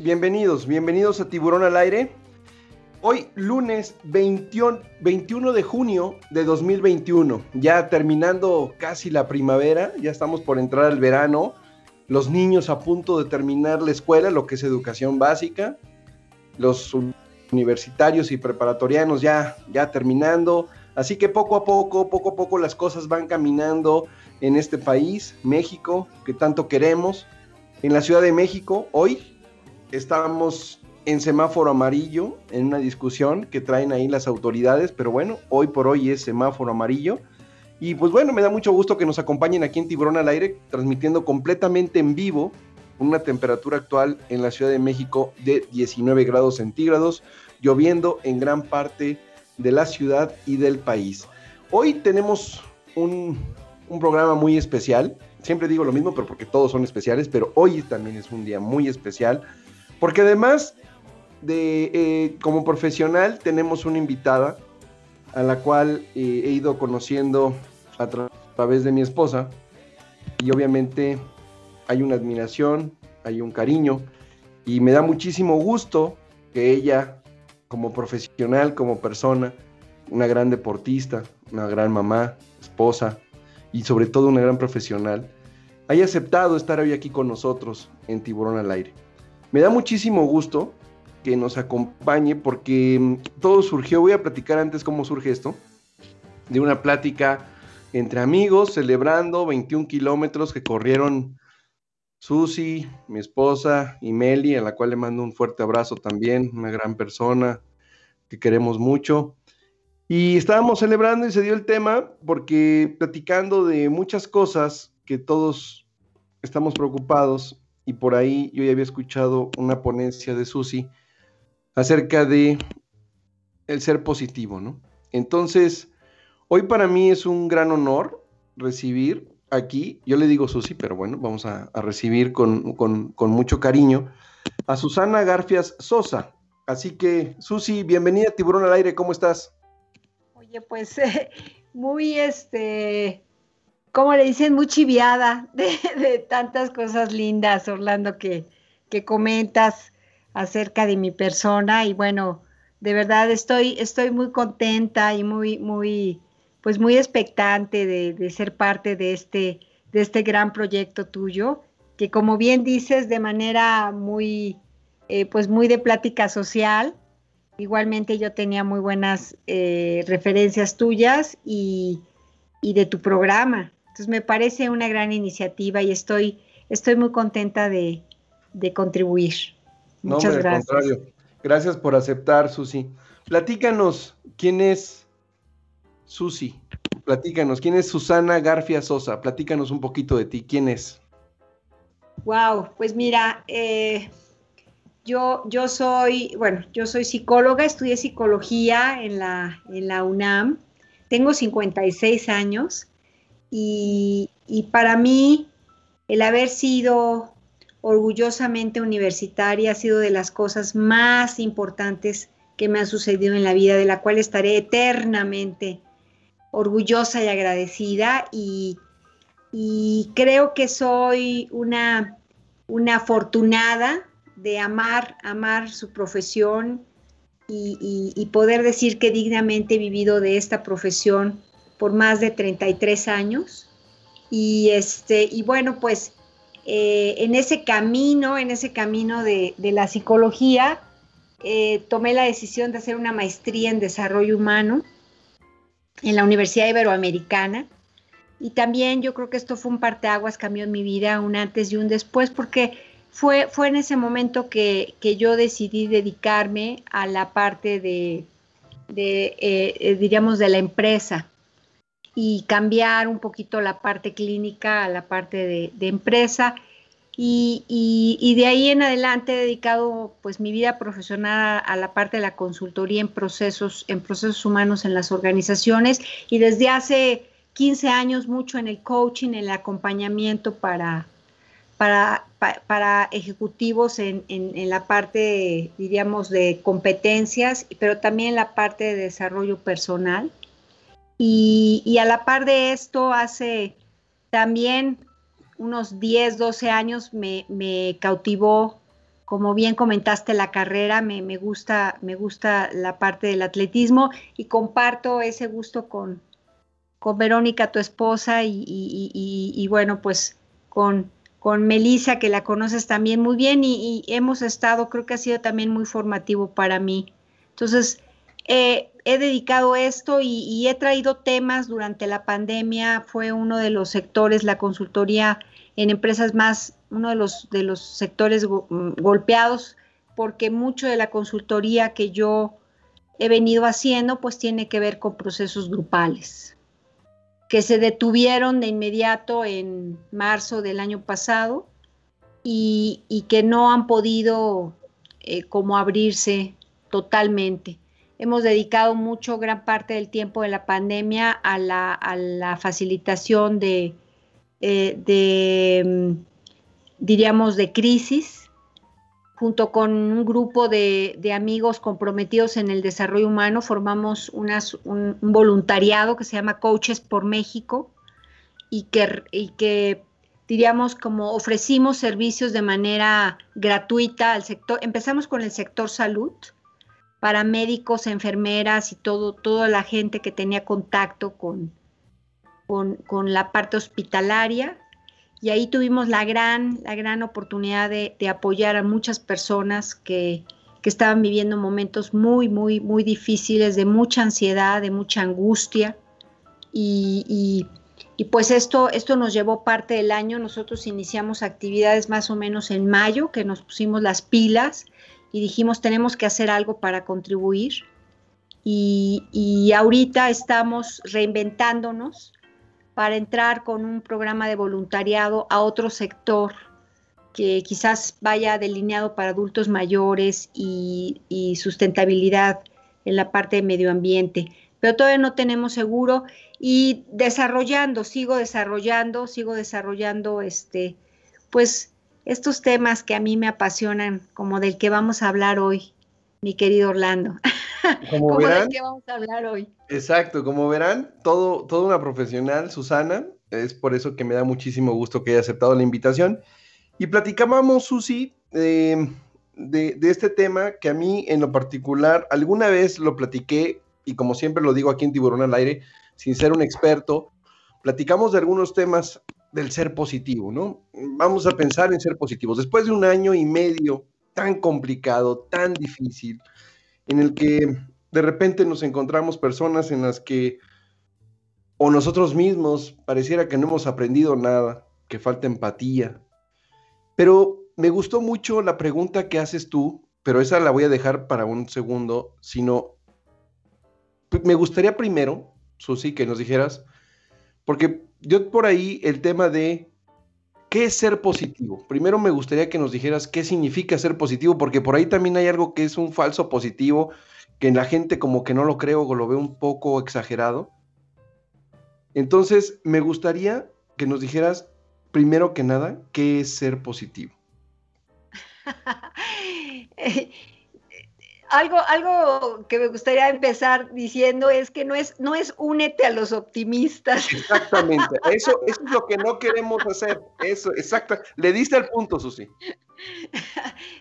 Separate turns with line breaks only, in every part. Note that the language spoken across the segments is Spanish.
bienvenidos, bienvenidos a Tiburón al Aire. Hoy lunes 21, de junio de 2021, ya terminando casi la primavera, ya estamos por entrar al verano, los niños a punto de terminar la escuela, lo que es educación básica, los universitarios y preparatorianos ya, ya terminando, así que poco a poco, poco a poco las cosas van caminando en este país, México, que tanto queremos. En la Ciudad de México, hoy estábamos en semáforo amarillo, en una discusión que traen ahí las autoridades, pero bueno, hoy por hoy es semáforo amarillo. Y pues bueno, me da mucho gusto que nos acompañen aquí en Tiburón al Aire, transmitiendo completamente en vivo una temperatura actual en la Ciudad de México de 19 grados centígrados, lloviendo en gran parte de la ciudad y del país. Hoy tenemos un, un programa muy especial, siempre digo lo mismo, pero porque todos son especiales, pero hoy también es un día muy especial, porque además de, eh, como profesional tenemos una invitada a la cual eh, he ido conociendo a, través de mi esposa y obviamente hay una admiración, hay un cariño y me da muchísimo gusto que ella como profesional, como persona, una gran deportista, una gran mamá, esposa y sobre todo una gran profesional, haya aceptado estar hoy aquí con nosotros en Tiburón al Aire. Me da muchísimo gusto que nos acompañe porque mm, todo surgió, voy a platicar antes cómo surge esto, de una plática entre amigos celebrando 21 kilómetros que corrieron Susi, mi esposa y Meli, a la cual le mando un fuerte abrazo también, una gran persona que queremos mucho. Y estábamos celebrando y se dio el tema porque platicando de muchas cosas que todos estamos preocupados y por ahí yo ya había escuchado una ponencia de Susi acerca de el ser positivo, ¿no? Entonces, hoy para mí es un gran honor recibir aquí, yo le digo Susi, pero bueno, vamos a, recibir con, mucho cariño a Susana Garfias Sosa. Así que, Susi, bienvenida a Tiburón al Aire, ¿cómo estás?
Oye, pues muy, este, ¿cómo le dicen? Muy chiviada de, tantas cosas lindas, Orlando, que, que comentas acerca de mi persona y bueno, de verdad estoy, estoy muy contenta y muy, muy, pues muy expectante de, ser parte de este, de este gran proyecto tuyo, que como bien dices, de manera muy, eh, pues muy de plática social, igualmente yo tenía muy buenas eh, referencias tuyas y, de tu programa. Entonces me parece una gran iniciativa y estoy, estoy muy contenta de, de contribuir. Muchas gracias. contrario.
Gracias por aceptar, Susi. Platícanos, ¿quién es Susi? Platícanos, ¿quién es Susana Garfia Sosa? Platícanos un poquito de ti, ¿quién es?
Wow, pues mira, eh, yo, yo soy, bueno, yo soy psicóloga, estudié psicología en la, en la UNAM, tengo 56 años y, para mí el haber sido orgullosamente universitaria ha sido de las cosas más importantes que me han sucedido en la vida, de la cual estaré eternamente orgullosa y agradecida y, creo que soy una, una afortunada de amar, amar su profesión y, y, poder decir que dignamente he vivido de esta profesión por más de 33 años. Y, este, y bueno, pues eh, en ese camino, en ese camino de, la psicología, eh, tomé la decisión de hacer una maestría en desarrollo humano en la Universidad Iberoamericana. Y también yo creo que esto fue un parteaguas, cambió en mi vida, un antes y un después, porque fue, fue en ese momento que, yo decidí dedicarme a la parte de, eh, diríamos, de la empresa y cambiar un poquito la parte clínica a la parte de, empresa. Y, de ahí en adelante he dedicado pues mi vida profesional a, la parte de la consultoría en procesos, en procesos humanos en las organizaciones y desde hace 15 años mucho en el coaching, en el acompañamiento para, para, para, ejecutivos en, en, la parte, diríamos, de competencias, pero también la parte de desarrollo personal. Y, a la par de esto, hace también unos 10, 12 años me, cautivó como bien comentaste la carrera, me, gusta, me gusta la parte del atletismo y comparto ese gusto con, con Verónica, tu esposa, y, bueno, pues con, con Melissa, que la conoces también muy bien, y, hemos estado, creo que ha sido también muy formativo para mí. Entonces, he dedicado esto y, he traído temas durante la pandemia, fue uno de los sectores, la consultoría en empresas más, uno de los, de los sectores mm, golpeados, porque mucho de la consultoría que yo he venido haciendo, pues tiene que ver con procesos grupales, que se detuvieron de inmediato en marzo del año pasado y, que no han podido eh, como abrirse totalmente. Hemos dedicado mucho, gran parte del tiempo de la pandemia a la facilitación de eh, mm, diríamos, de crisis, junto con un grupo de, amigos comprometidos en el desarrollo humano, formamos un, voluntariado que se llama Coaches por México y que, y que, diríamos, como ofrecimos servicios de manera gratuita al sector. Empezamos con el sector salud, para médicos, enfermeras y todo, toda la gente que tenía contacto con, con, la parte hospitalaria y ahí tuvimos la gran, la gran oportunidad de, apoyar a muchas personas que, estaban viviendo momentos muy, muy, muy difíciles, de mucha ansiedad, de mucha angustia. Y, pues esto, esto nos llevó parte del año. Nosotros iniciamos actividades más o menos en mayo, que nos pusimos las pilas y dijimos tenemos que hacer algo para contribuir. Y, y ahorita estamos reinventándonos para entrar con un programa de voluntariado a otro sector que quizás vaya delineado para adultos mayores y, sustentabilidad en la parte de medio ambiente. Pero todavía no tenemos seguro y desarrollando, sigo desarrollando, sigo desarrollando este, pues estos temas que a mí me apasionan, como del que vamos a hablar hoy, mi querido Orlando.
Como, verán, vamos a hablar hoy. Exacto, como verán, todo, toda una profesional, Susana, es por eso que me da muchísimo gusto que haya aceptado la invitación. Y platicábamos, Susi, de, este tema que a mí en lo particular, alguna vez lo platiqué, y como siempre lo digo aquí en Tiburón al Aire, sin ser un experto, platicamos de algunos temas del ser positivo, ¿no? Vamos a pensar en ser positivos. Después de un año y medio tan complicado, tan difícil, en el que de repente nos encontramos personas en las que o nosotros mismos pareciera que no hemos aprendido nada, que falta empatía. Pero me gustó mucho la pregunta que haces tú, pero esa la voy a dejar para un segundo, sino me gustaría primero, Susi, que nos dijeras, porque yo por ahí el tema de ¿Qué es ser positivo? Primero me gustaría que nos dijeras qué significa ser positivo, porque por ahí también hay algo que es un falso positivo, que la gente como que no lo creo o lo veo un poco exagerado. Entonces, me gustaría que nos dijeras, primero que nada, qué es ser positivo.
algo, algo que me gustaría empezar diciendo es que no es, no es únete a los optimistas.
Exactamente, eso, eso es lo que no queremos hacer. Eso, exacto. Le diste el punto, Susi.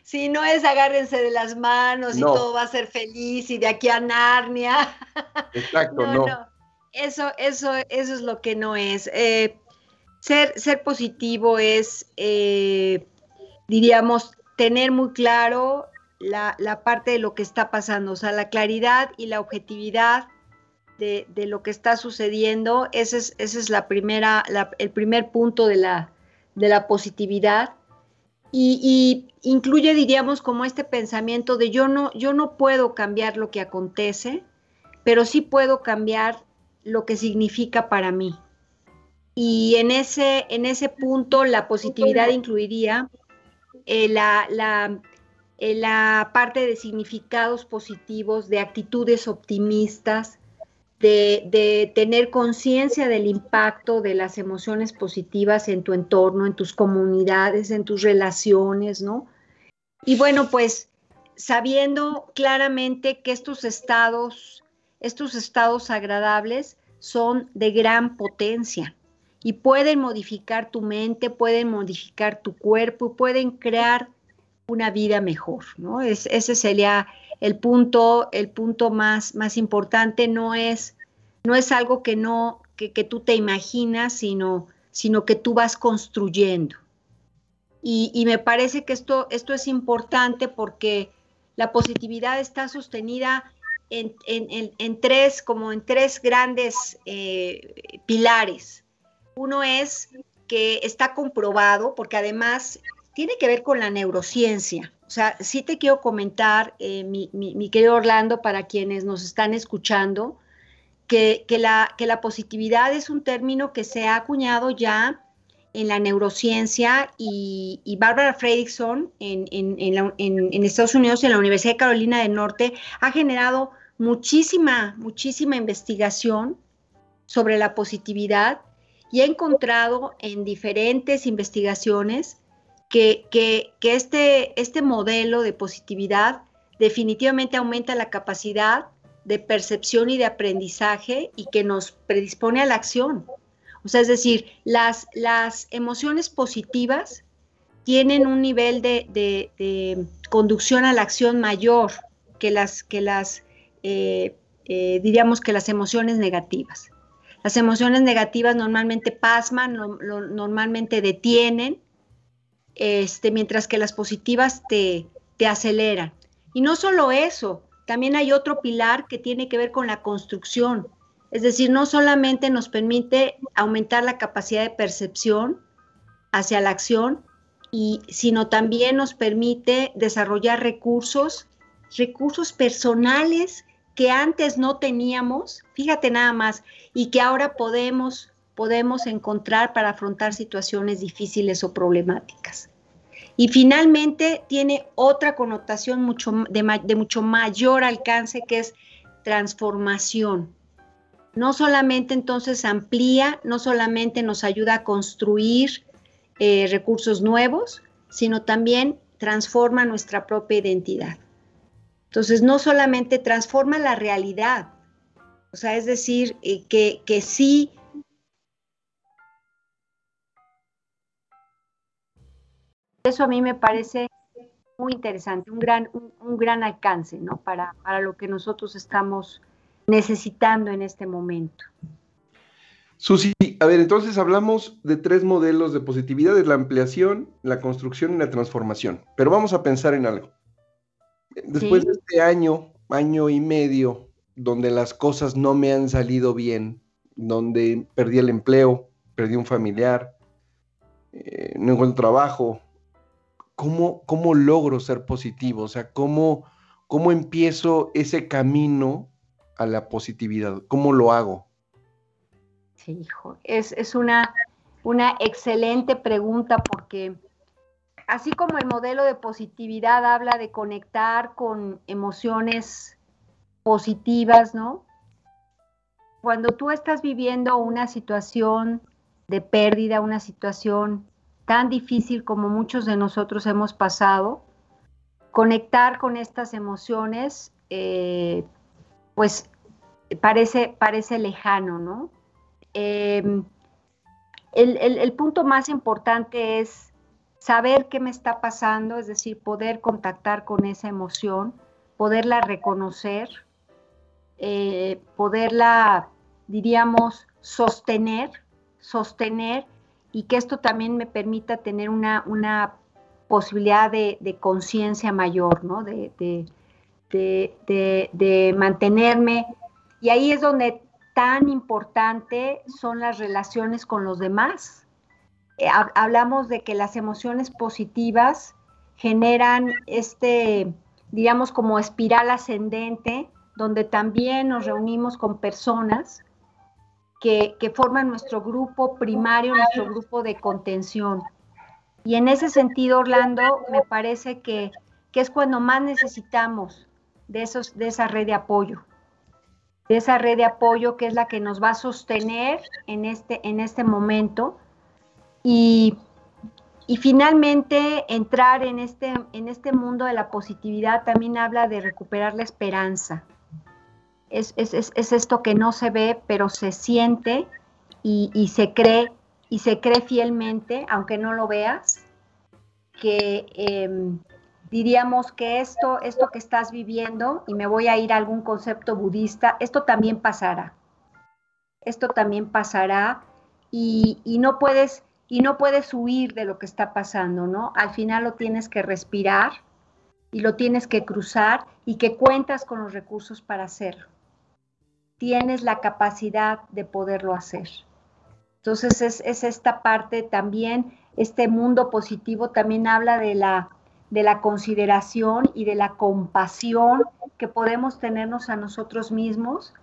Sí, no es agárrense de las manos y todo va a ser feliz y de aquí a Narnia.
Exacto, no. no.
Eso, eso, eso es lo que no es. Eh, ser, ser positivo es, eh, diríamos, tener muy claro la, parte de lo que está pasando, o sea, la claridad y la objetividad de, lo que está sucediendo, ese es, es la primera, el primer punto de la, de la positividad. Y, incluye, diríamos, como este pensamiento de yo no, yo no puedo cambiar lo que acontece, pero sí puedo cambiar lo que significa para mí. Y en ese, en ese punto la positividad incluiría eh, la, la, la parte de significados positivos, de actitudes optimistas, de, tener conciencia del impacto de las emociones positivas en tu entorno, en tus comunidades, en tus relaciones, ¿no? Y bueno, pues sabiendo claramente que estos estados, estos estados agradables son de gran potencia y pueden modificar tu mente, pueden modificar tu cuerpo, pueden crear una vida mejor, ¿no? ese sería el punto, el punto más, más importante, no es, no es algo que no, que, tú te imaginas, sino, sino que tú vas construyendo. Y, me parece que esto, esto es importante porque la positividad está sostenida en, tres, como en tres grandes eh, pilares. Uno es que está comprobado, porque además tiene que ver con la neurociencia. O sea, sí te quiero comentar, eh, mi, querido Orlando, para quienes nos están escuchando, que, la, positividad es un término que se ha acuñado ya en la neurociencia y, Barbara Fredrickson en, Estados Unidos, en la Universidad de Carolina del Norte, ha generado muchísima, muchísima investigación sobre la positividad y ha encontrado en diferentes investigaciones que, que, este, este modelo de positividad definitivamente aumenta la capacidad de percepción y de aprendizaje y que nos predispone a la acción. O sea, es decir, las, las emociones positivas tienen un nivel de, conducción a la acción mayor que las, que las eh, eh, diríamos que las emociones negativas. Las emociones negativas normalmente pasman, normalmente detienen, este, mientras que las positivas te, te aceleran. Y no solo eso, también hay otro pilar que tiene que ver con la construcción. Es decir, no solamente nos permite aumentar la capacidad de percepción hacia la acción, y, sino también nos permite desarrollar recursos, recursos personales que antes no teníamos, fíjate nada más, y que ahora podemos, podemos encontrar para afrontar situaciones difíciles o problemáticas. Y finalmente tiene otra connotación mucho, de, mucho mayor alcance que es transformación no solamente entonces amplía, no solamente nos ayuda a construir eh, recursos nuevos, sino también transforma nuestra propia identidad. Entonces, no solamente transforma la realidad, o sea, es decir, eh, que, que sí eso a mí me parece muy interesante, un gran, un, gran alcance, ¿no? Para, para, lo que nosotros estamos necesitando en este momento.
Susi, a ver, entonces hablamos de tres modelos de positividad, de la ampliación, la construcción y la transformación, pero vamos a pensar en algo. Después de este año, año y medio, donde las cosas no me han salido bien, donde perdí el empleo, perdí un familiar, eh, no encuentro trabajo, ¿cómo, ¿cómo, logro ser positivo? O sea, ¿cómo, ¿cómo empiezo ese camino a la positividad? ¿Cómo lo hago?
Sí, hijo, es, una, una excelente pregunta porque así como el modelo de positividad habla de conectar con emociones positivas, ¿no? Cuando tú estás viviendo una situación de pérdida, una situación tan difícil como muchos de nosotros hemos pasado, conectar con estas emociones eh, pues parece, parece lejano, ¿no? Em, el, punto más importante es saber qué me está pasando, es decir, poder contactar con esa emoción, poderla reconocer, eh, poderla, diríamos, sostener, sostener y que esto también me permita tener una, una posibilidad de, conciencia mayor, ¿no? de, de, mantenerme. Y ahí es donde tan importante son las relaciones con los demás. Eh, hablamos de que las emociones positivas generan este, digamos, como espiral ascendente, donde también nos reunimos con personas que, forman nuestro grupo primario, nuestro grupo de contención. Y en ese sentido, Orlando, me parece que, que es cuando más necesitamos de, esos, de esa red de apoyo, de esa red de apoyo que es la que nos va a sostener en este, en este momento y, finalmente entrar en este, en este mundo de la positividad también habla de recuperar la esperanza. Es, esto que no se ve, pero se siente y, se cree, y se cree fielmente, aunque no lo veas, que, em, diríamos que esto, esto que estás viviendo, y me voy a ir a algún concepto budista, esto también pasará. Esto también pasará y, y, no puedes y no puedes huir de lo que está pasando, ¿no? Al final lo tienes que respirar y lo tienes que cruzar y que cuentas con los recursos para hacerlo. Tienes la capacidad de poderlo hacer. Entonces es, es esta parte también, este mundo positivo también habla de la, de la consideración y de la compasión que podemos tenernos a nosotros mismos,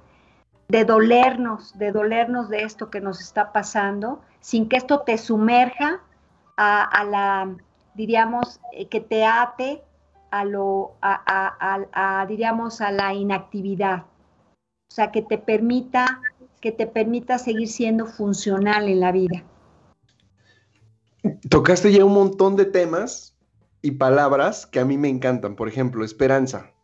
de dolernos, de dolernos de esto que nos está pasando, sin que esto te sumerja a, la, diríamos, eh, que te ate a lo, a, diríamos, a la inactividad. O sea, que te permita, que te permita seguir siendo funcional en la vida.
Tocaste ya un montón de temas y palabras que a mí me encantan. Por ejemplo, esperanza.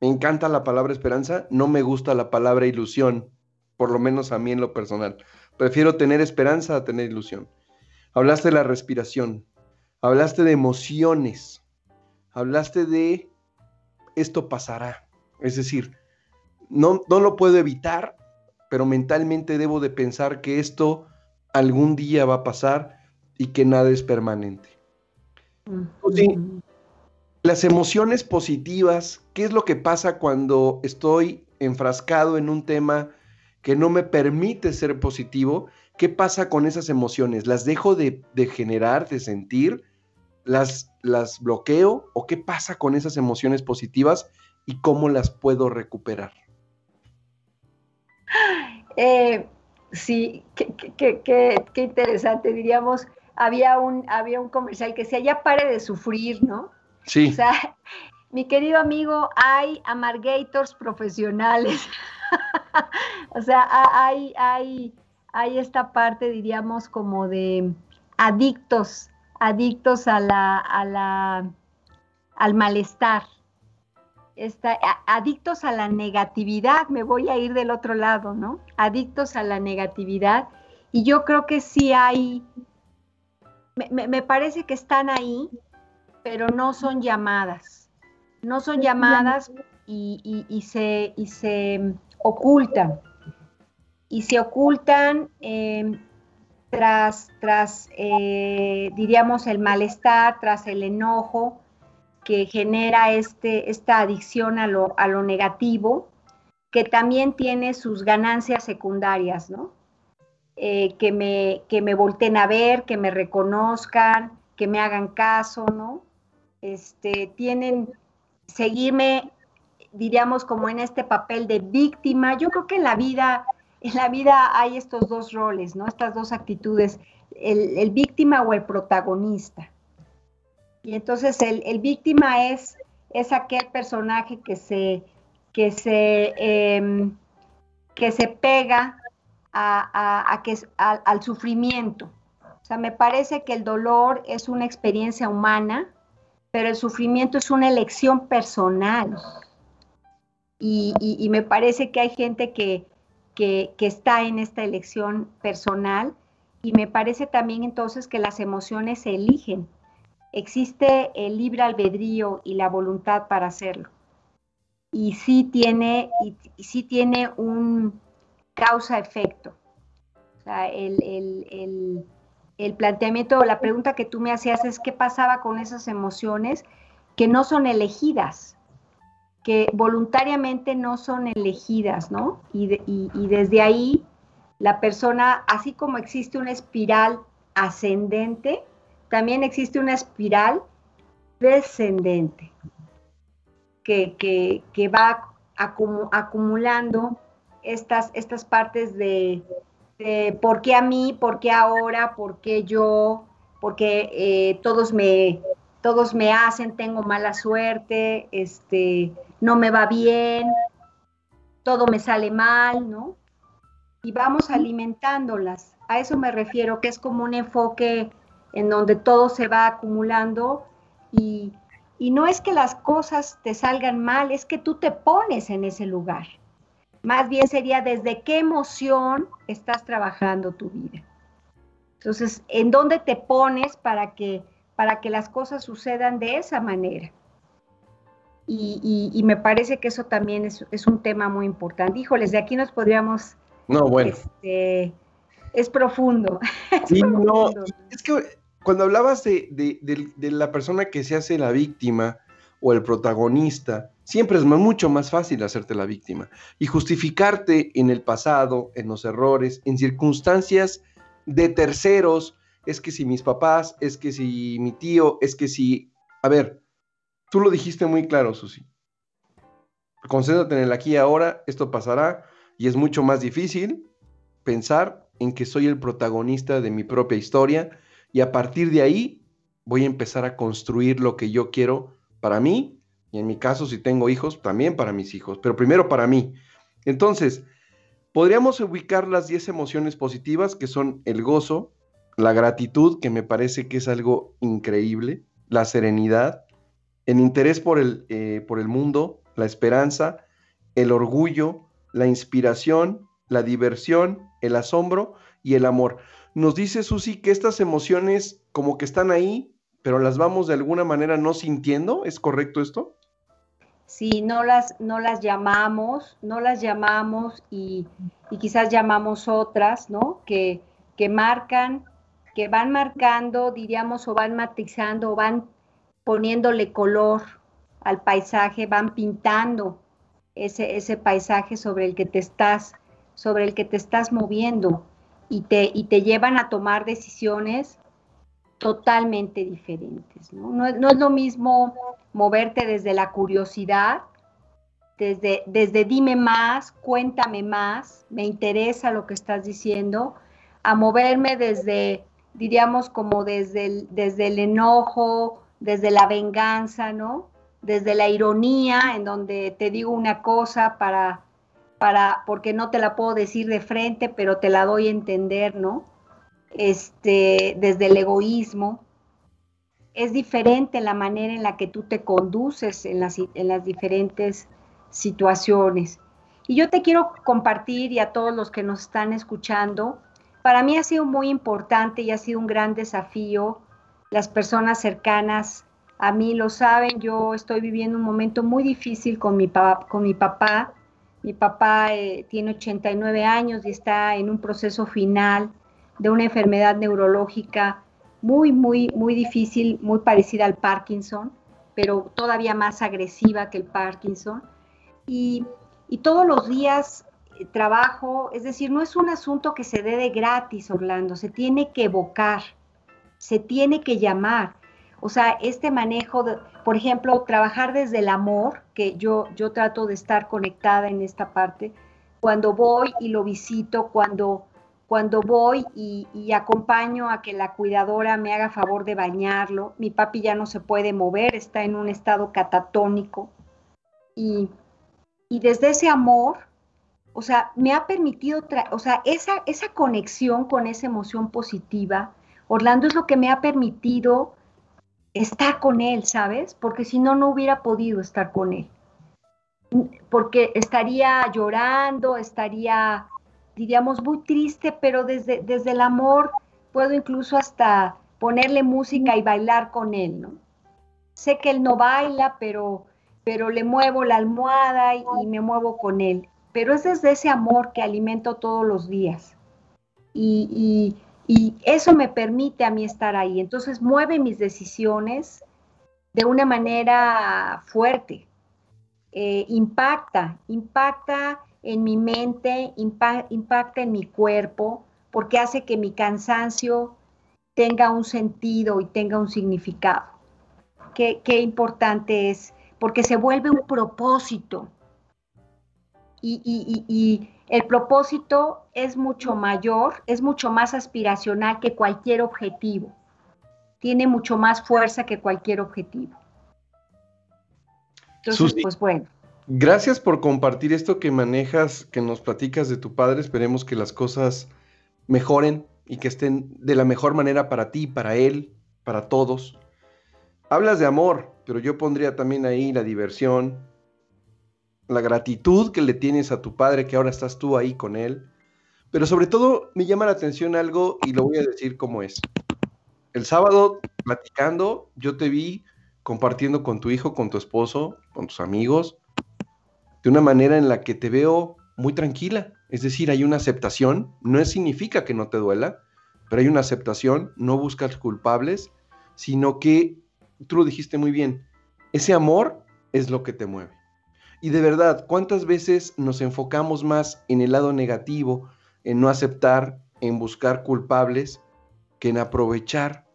Me encanta la palabra esperanza, no me gusta la palabra ilusión, por lo menos a mí en lo personal. Prefiero tener esperanza a tener ilusión. Hablaste de la respiración, hablaste de emociones, hablaste de esto pasará. Es decir, no, no lo puedo evitar, pero mentalmente debo de pensar que esto algún día va a pasar y que nada es permanente. las emociones positivas, ¿qué es lo que pasa cuando estoy enfrascado en un tema que no me permite ser positivo? ¿Qué pasa con esas emociones? ¿Las dejo de, de generar, de sentir? ¿Las, ¿Las bloqueo? ¿O qué pasa con esas emociones positivas y cómo las puedo recuperar?
Eh, sí, qué, interesante, diríamos, había un, había un comercial que decía, ya pare de sufrir, ¿no?
Sí.
O sea, mi querido amigo, hay amargators profesionales. o sea, hay, hay, hay esta parte, diríamos, como de adictos, adictos a la, a la, al malestar, adictos a la negatividad, me voy a ir del otro lado, ¿no? Adictos a la negatividad. Y yo creo que sí hay, me, parece que están ahí, pero no son llamadas. No son llamadas y, se, y se ocultan. Y se ocultan em, tras, tras eh, diríamos, el malestar, tras el enojo, que genera este, esta adicción a lo, a lo negativo, que también tiene sus ganancias secundarias, ¿no? Eh, que, me, que me volten a ver, que me reconozcan, que me hagan caso, ¿no? Este, tienen, seguirme, diríamos, como en este papel de víctima. Yo creo que en la vida, en la vida hay estos dos roles, ¿no? Estas dos actitudes, el, el víctima o el protagonista. Y entonces el, víctima es, es aquel personaje que se, que se, em, que se pega a, que, al sufrimiento. O sea, me parece que el dolor es una experiencia humana, pero el sufrimiento es una elección personal. Y, me parece que hay gente que, que, está en esta elección personal y me parece también entonces que las emociones se eligen existe el libre albedrío y la voluntad para hacerlo. Y sí tiene, sí tiene un causa-efecto. O sea, el, el planteamiento, la pregunta que tú me hacías es qué pasaba con esas emociones que no son elegidas, que voluntariamente no son elegidas, ¿no? Y, y, desde ahí la persona, así como existe una espiral ascendente, también existe una espiral descendente que, va acumulando estas, estas partes de, por qué a mí, por qué ahora, por qué yo, porque eh, todos, me, todos me hacen, tengo mala suerte, este, no me va bien, todo me sale mal, ¿no? Y vamos alimentándolas. A eso me refiero, que es como un enfoque en donde todo se va acumulando y, no es que las cosas te salgan mal, es que tú te pones en ese lugar. Más bien sería desde qué emoción estás trabajando tu vida. Entonces, ¿en dónde te pones para que, para que las cosas sucedan de esa manera? y, me parece que eso también es, un tema muy importante. Híjoles, de aquí nos podríamos...
No, bueno.
Este, es profundo.
sí, no, es que cuando hablabas de, la persona que se hace la víctima o el protagonista, siempre es mucho más fácil hacerte la víctima y justificarte en el pasado, en los errores, en circunstancias de terceros. Es que si mis papás, es que si mi tío, es que si... A ver, tú lo dijiste muy claro, Susi. Concéntrate en el aquí y ahora, esto pasará y es mucho más difícil pensar en que soy el protagonista de mi propia historia y a partir de ahí voy a empezar a construir lo que yo quiero para mí y en mi caso si tengo hijos, también para mis hijos, pero primero para mí. Entonces, podríamos ubicar las 10 emociones positivas que son el gozo, la gratitud, que me parece que es algo increíble, la serenidad, el interés por el, eh, por el mundo, la esperanza, el orgullo, la inspiración, la diversión, el asombro y el amor. Nos dice Susi que estas emociones como que están ahí, pero las vamos de alguna manera no sintiendo. ¿Es correcto esto?
Sí, no las, no las llamamos, no las llamamos y, quizás llamamos otras, ¿no? Que, que marcan, que van marcando, diríamos, o van matizando, o van poniéndole color al paisaje, van pintando ese, ese paisaje sobre el que te estás, sobre el que te estás moviendo y te, y te llevan a tomar decisiones totalmente diferentes. ¿no? No, no es lo mismo moverte desde la curiosidad, desde, desde dime más, cuéntame más, me interesa lo que estás diciendo, a moverme desde, diríamos, como desde el, desde el enojo, desde la venganza, ¿no? Desde la ironía, en donde te digo una cosa para, para, porque no te la puedo decir de frente, pero te la doy a entender, ¿no? Este, desde el egoísmo, es diferente la manera en la que tú te conduces en las, en las diferentes situaciones. Y yo te quiero compartir y a todos los que nos están escuchando, para mí ha sido muy importante y ha sido un gran desafío. Las personas cercanas a mí lo saben, yo estoy viviendo un momento muy difícil con mi, con mi papá. Mi papá eh, tiene 89 años y está en un proceso final de una enfermedad neurológica muy, muy, muy difícil, muy parecida al Parkinson, pero todavía más agresiva que el Parkinson. Y, todos los días eh, trabajo, es decir, no es un asunto que se dé de gratis, Orlando, se tiene que evocar, se tiene que llamar. O sea, este manejo, de, por ejemplo, trabajar desde el amor, que yo, yo trato de estar conectada en esta parte, cuando voy y lo visito, cuando cuando voy y, acompaño a que la cuidadora me haga favor de bañarlo, mi papi ya no se puede mover, está en un estado catatónico. Y, desde ese amor, o sea, me ha permitido, o sea, esa, esa conexión con esa emoción positiva, Orlando es lo que me ha permitido estar con él, ¿sabes? Porque si no, no hubiera podido estar con él. Porque estaría llorando, estaría diríamos, muy triste, pero desde, desde el amor puedo incluso hasta ponerle música y bailar con él, ¿no? Sé que él no baila, pero, pero le muevo la almohada y, me muevo con él. Pero es desde ese amor que alimento todos los días. Y eso me permite a mí estar ahí. Entonces mueve mis decisiones de una manera fuerte. Eh, impacta, impacta en mi mente, impacta en mi cuerpo, porque hace que mi cansancio tenga un sentido y tenga un significado. Qué, importante es, porque se vuelve un propósito. y, el propósito es mucho mayor, es mucho más aspiracional que cualquier objetivo. Tiene mucho más fuerza que cualquier objetivo.
Entonces, pues bueno. Gracias por compartir esto que manejas, que nos platicas de tu padre. Esperemos que las cosas mejoren y que estén de la mejor manera para ti, para él, para todos. Hablas de amor, pero yo pondría también ahí la diversión, la gratitud que le tienes a tu padre, que ahora estás tú ahí con él. Pero sobre todo me llama la atención algo y lo voy a decir como es. El sábado, platicando, yo te vi compartiendo con tu hijo, con tu esposo, con tus amigos, de una manera en la que te veo muy tranquila. Es decir, hay una aceptación, no significa que no te duela, pero hay una aceptación, no buscas culpables, sino que, tú lo dijiste muy bien, ese amor es lo que te mueve. Y de verdad, ¿cuántas veces nos enfocamos más en el lado negativo, en no aceptar, en buscar culpables, que en aprovechar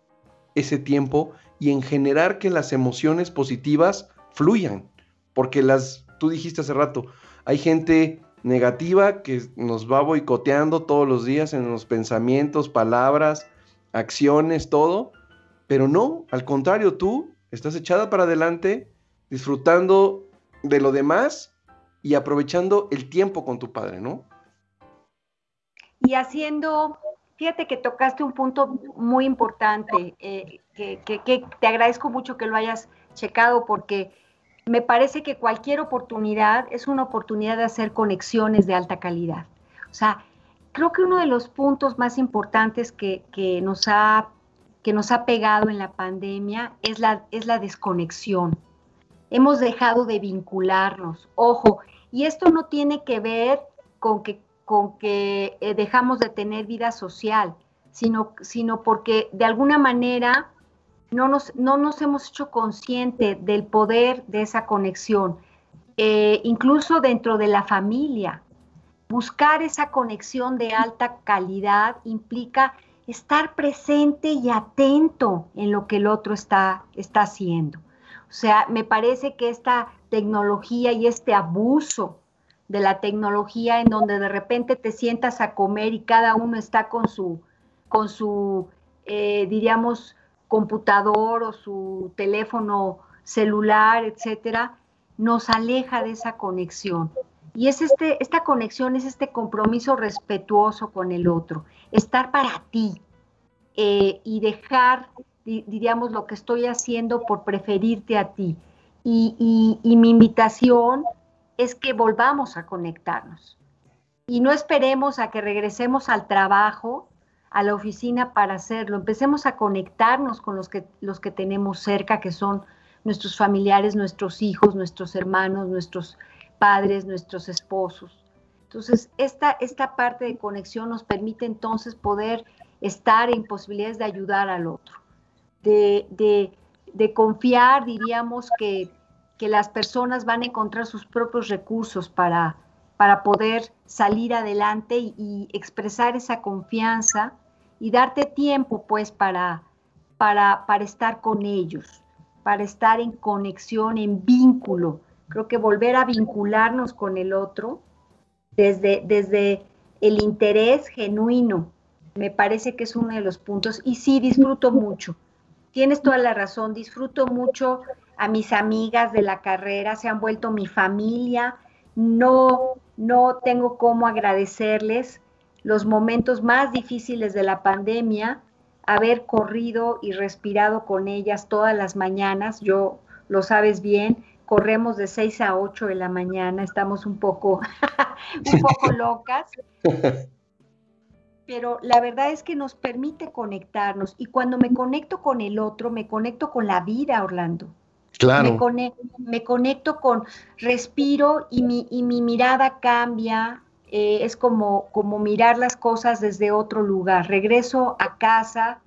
ese tiempo y en generar que las emociones positivas fluyan? Porque las, tú dijiste hace rato, hay gente negativa que nos va boicoteando todos los días en los pensamientos, palabras, acciones, todo. Pero no, al contrario, tú estás echada para adelante, disfrutando de lo demás y aprovechando el tiempo con tu padre, ¿no?
Y haciendo, fíjate que tocaste un punto muy importante, eh, que, que te agradezco mucho que lo hayas checado porque me parece que cualquier oportunidad es una oportunidad de hacer conexiones de alta calidad. O sea, creo que uno de los puntos más importantes que, nos, ha, que nos ha pegado en la pandemia es la, es la desconexión. Hemos dejado de vincularnos. Ojo, y esto no tiene que ver con que, eh, dejamos de tener vida social, sino, porque de alguna manera no nos, no nos hemos hecho consciente del poder de esa conexión, eh, incluso dentro de la familia. Buscar esa conexión de alta calidad implica estar presente y atento en lo que el otro está haciendo. O sea, me parece que esta tecnología y este abuso de la tecnología en donde de repente te sientas a comer y cada uno está con su, con su eh, diríamos, computador o su teléfono celular, etcétera, nos aleja de esa conexión. Y es este, esta conexión es este compromiso respetuoso con el otro, estar para ti eh, y dejar, diríamos, lo que estoy haciendo por preferirte a ti. y mi invitación es que volvamos a conectarnos. Y no esperemos a que regresemos al trabajo a la oficina para hacerlo. Empecemos a conectarnos con los que, los que tenemos cerca, que son nuestros familiares, nuestros hijos, nuestros hermanos, nuestros padres, nuestros esposos. Entonces, esta, esta parte de conexión nos permite entonces poder estar en posibilidades de ayudar al otro, de, confiar, diríamos, que, las personas van a encontrar sus propios recursos para, para poder salir adelante y expresar esa confianza y darte tiempo pues para, para, para estar con ellos, para estar en conexión, en vínculo. Creo que volver a vincularnos con el otro desde, desde el interés genuino, me parece que es uno de los puntos. Y sí, disfruto mucho. Tienes toda la razón, disfruto mucho a mis amigas de la carrera, se han vuelto mi familia. No, no tengo cómo agradecerles los momentos más difíciles de la pandemia, haber corrido y respirado con ellas todas las mañanas. Yo, lo sabes bien, corremos de 6 a 8 de la mañana, estamos un poco, un poco locas. Pero la verdad es que nos permite conectarnos y cuando me conecto con el otro, me conecto con la vida, Orlando.
Claro.
Me, conecto, me conecto con, respiro y mi, y mi mirada cambia, eh, es como, como mirar las cosas desde otro lugar. Regreso a casa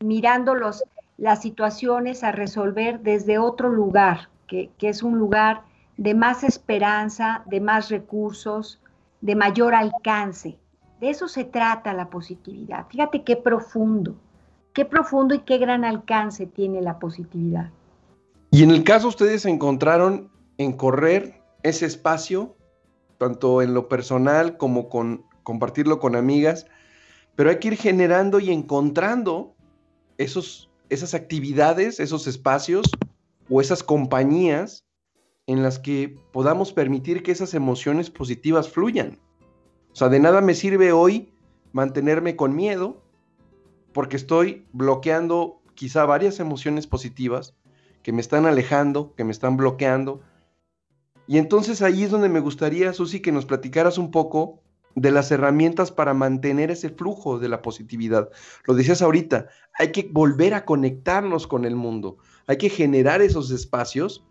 mirando los, las situaciones a resolver desde otro lugar, que, es un lugar de más esperanza, de más recursos, de mayor alcance. De eso se trata la positividad. Fíjate qué profundo, qué profundo y qué gran alcance tiene la positividad.
Y en el caso ustedes encontraron en correr ese espacio tanto en lo personal como con compartirlo con amigas, pero hay que ir generando y encontrando esos, esas actividades, esos espacios o esas compañías en las que podamos permitir que esas emociones positivas fluyan. O sea, de nada me sirve hoy mantenerme con miedo porque estoy bloqueando quizá varias emociones positivas que me están alejando, que me están bloqueando, y entonces ahí es donde me gustaría, Susi, que nos platicaras un poco de las herramientas para mantener ese flujo de la positividad. Lo decías ahorita, hay que volver a conectarnos con el mundo, hay que generar esos espacios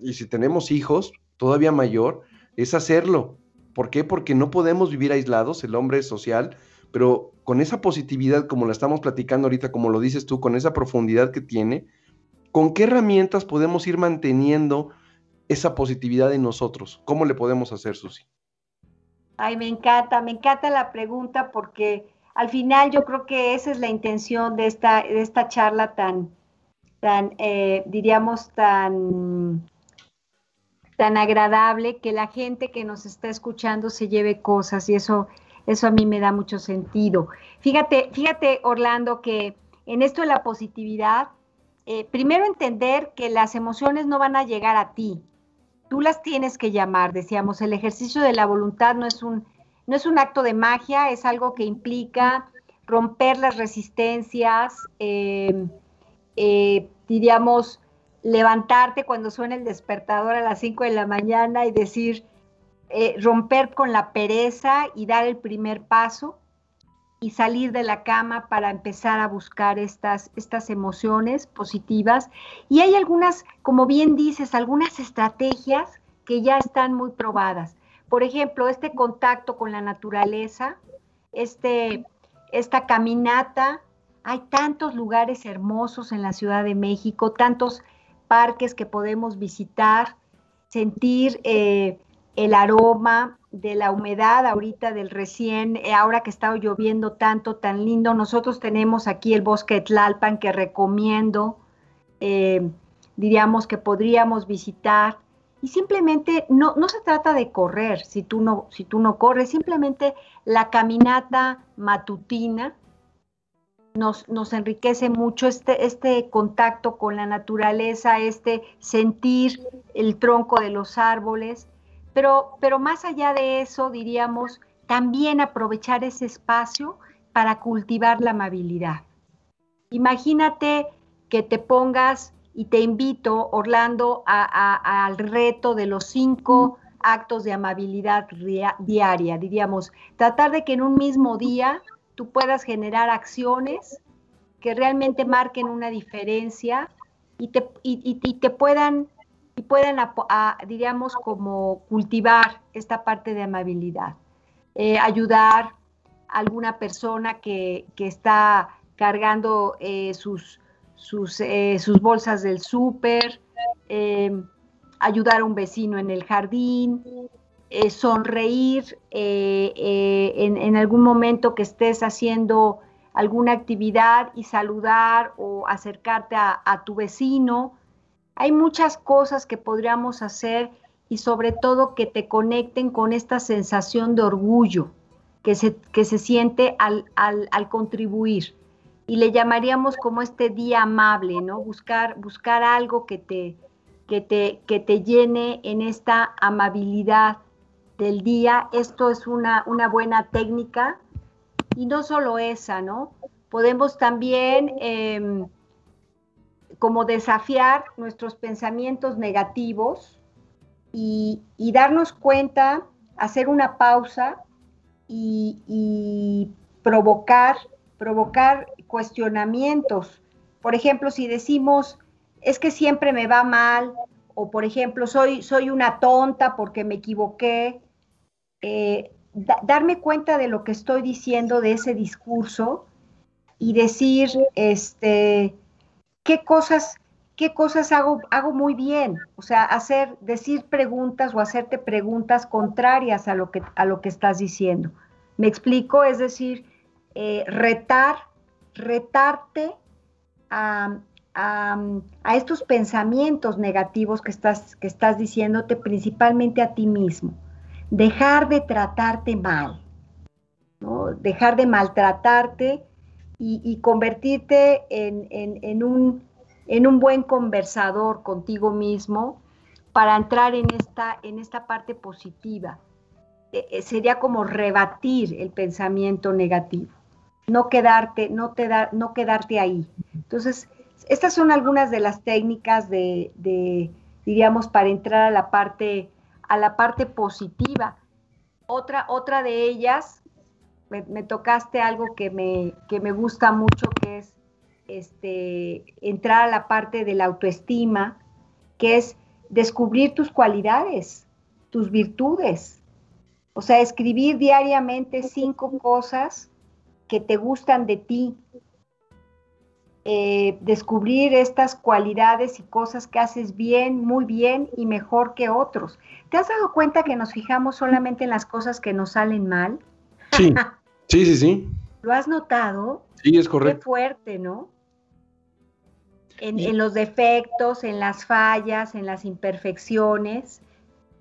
y si tenemos hijos, todavía mayor, es hacerlo. ¿Por qué? Porque no podemos vivir aislados, el hombre es social, pero con esa positividad, como la estamos platicando ahorita, como lo dices tú, con esa profundidad que tiene, ¿con qué herramientas podemos ir manteniendo esa positividad en nosotros? ¿Cómo le podemos hacer, Susi?
Ay, me encanta, me encanta la pregunta porque al final yo creo que esa es la intención de esta, de esta charla tan, tan eh, diríamos, tan, tan agradable, que la gente que nos está escuchando se lleve cosas y eso, eso a mí me da mucho sentido. Fíjate, fíjate, Orlando, que en esto de la positividad, eh, primero entender que las emociones no van a llegar a ti, tú las tienes que llamar, decíamos, el ejercicio de la voluntad no es un, no es un acto de magia, es algo que implica romper las resistencias, em, eh, diríamos, levantarte cuando suena el despertador a las 5 de la mañana y decir, eh, romper con la pereza y dar el primer paso y salir de la cama para empezar a buscar estas, estas emociones positivas. Y hay algunas, como bien dices, algunas estrategias que ya están muy probadas. Por ejemplo, este contacto con la naturaleza, este, esta caminata. Hay tantos lugares hermosos en la Ciudad de México, tantos parques que podemos visitar, sentir eh, el aroma de la humedad ahorita del recién, eh, ahora que está lloviendo tanto, tan lindo. Nosotros tenemos aquí el bosque Tlalpan que recomiendo, eh, diríamos que podríamos visitar. Y simplemente no, no se trata de correr si tú, no, si tú no corres, simplemente la caminata matutina nos, enriquece mucho este, este contacto con la naturaleza, este sentir el tronco de los árboles, pero, pero más allá de eso, diríamos, también aprovechar ese espacio para cultivar la amabilidad. Imagínate que te pongas y te invito, Orlando, al reto de los cinco actos de amabilidad diaria, diríamos, tratar de que en un mismo día puedas generar acciones que realmente marquen una diferencia y te, te puedan, y puedan diríamos, como cultivar esta parte de amabilidad. Eh, ayudar a alguna persona que, está cargando eh, sus, sus, eh, sus, bolsas del súper, ayudar a un vecino en el jardín, eh, sonreír eh, eh, en, algún momento que estés haciendo alguna actividad y saludar o acercarte a, tu vecino. Hay muchas cosas que podríamos hacer y sobre todo que te conecten con esta sensación de orgullo que se, que se siente al, al, contribuir. Y le llamaríamos como este día amable, ¿no? Buscar, buscar algo que te, que te, que te llene en esta amabilidad del día. Esto es una, una buena técnica. Y no solo esa, ¿no? Podemos también em, como desafiar nuestros pensamientos negativos y, darnos cuenta, hacer una pausa y, provocar, provocar cuestionamientos. Por ejemplo, si decimos, es que siempre me va mal, o por ejemplo, soy, soy una tonta porque me equivoqué, eh, darme cuenta de lo que estoy diciendo, de ese discurso, y decir, este, qué cosas, qué cosas hago, hago muy bien. O sea, hacer, decir preguntas o hacerte preguntas contrarias a lo que, a lo que estás diciendo. ¿Me explico? Es decir, eh, retar, retarte a, a, estos pensamientos negativos que estás, que estás diciéndote principalmente a ti mismo. Dejar de tratarte mal, dejar de maltratarte y, convertirte en, un, en, un, buen conversador contigo mismo para entrar en esta, en esta parte positiva. E, e, sería como rebatir el pensamiento negativo, no quedarte, no, te da, no quedarte ahí. Entonces, estas son algunas de las técnicas de, diríamos, para entrar a la parte, a la parte positiva. otra, otra de ellas, me, tocaste algo que me, que me gusta mucho, que es este, entrar a la parte de la autoestima, que es descubrir tus cualidades, tus virtudes. O sea, escribir diariamente cinco cosas que te gustan de ti. Eh, descubrir estas cualidades y cosas que haces bien, muy bien y mejor que otros. ¿Te has dado cuenta que nos fijamos solamente en las cosas que nos salen mal?
Sí, sí, sí, sí.
¿Lo has notado?
Sí, es correcto.
Qué fuerte, ¿no? En, los defectos, en las fallas, en las imperfecciones,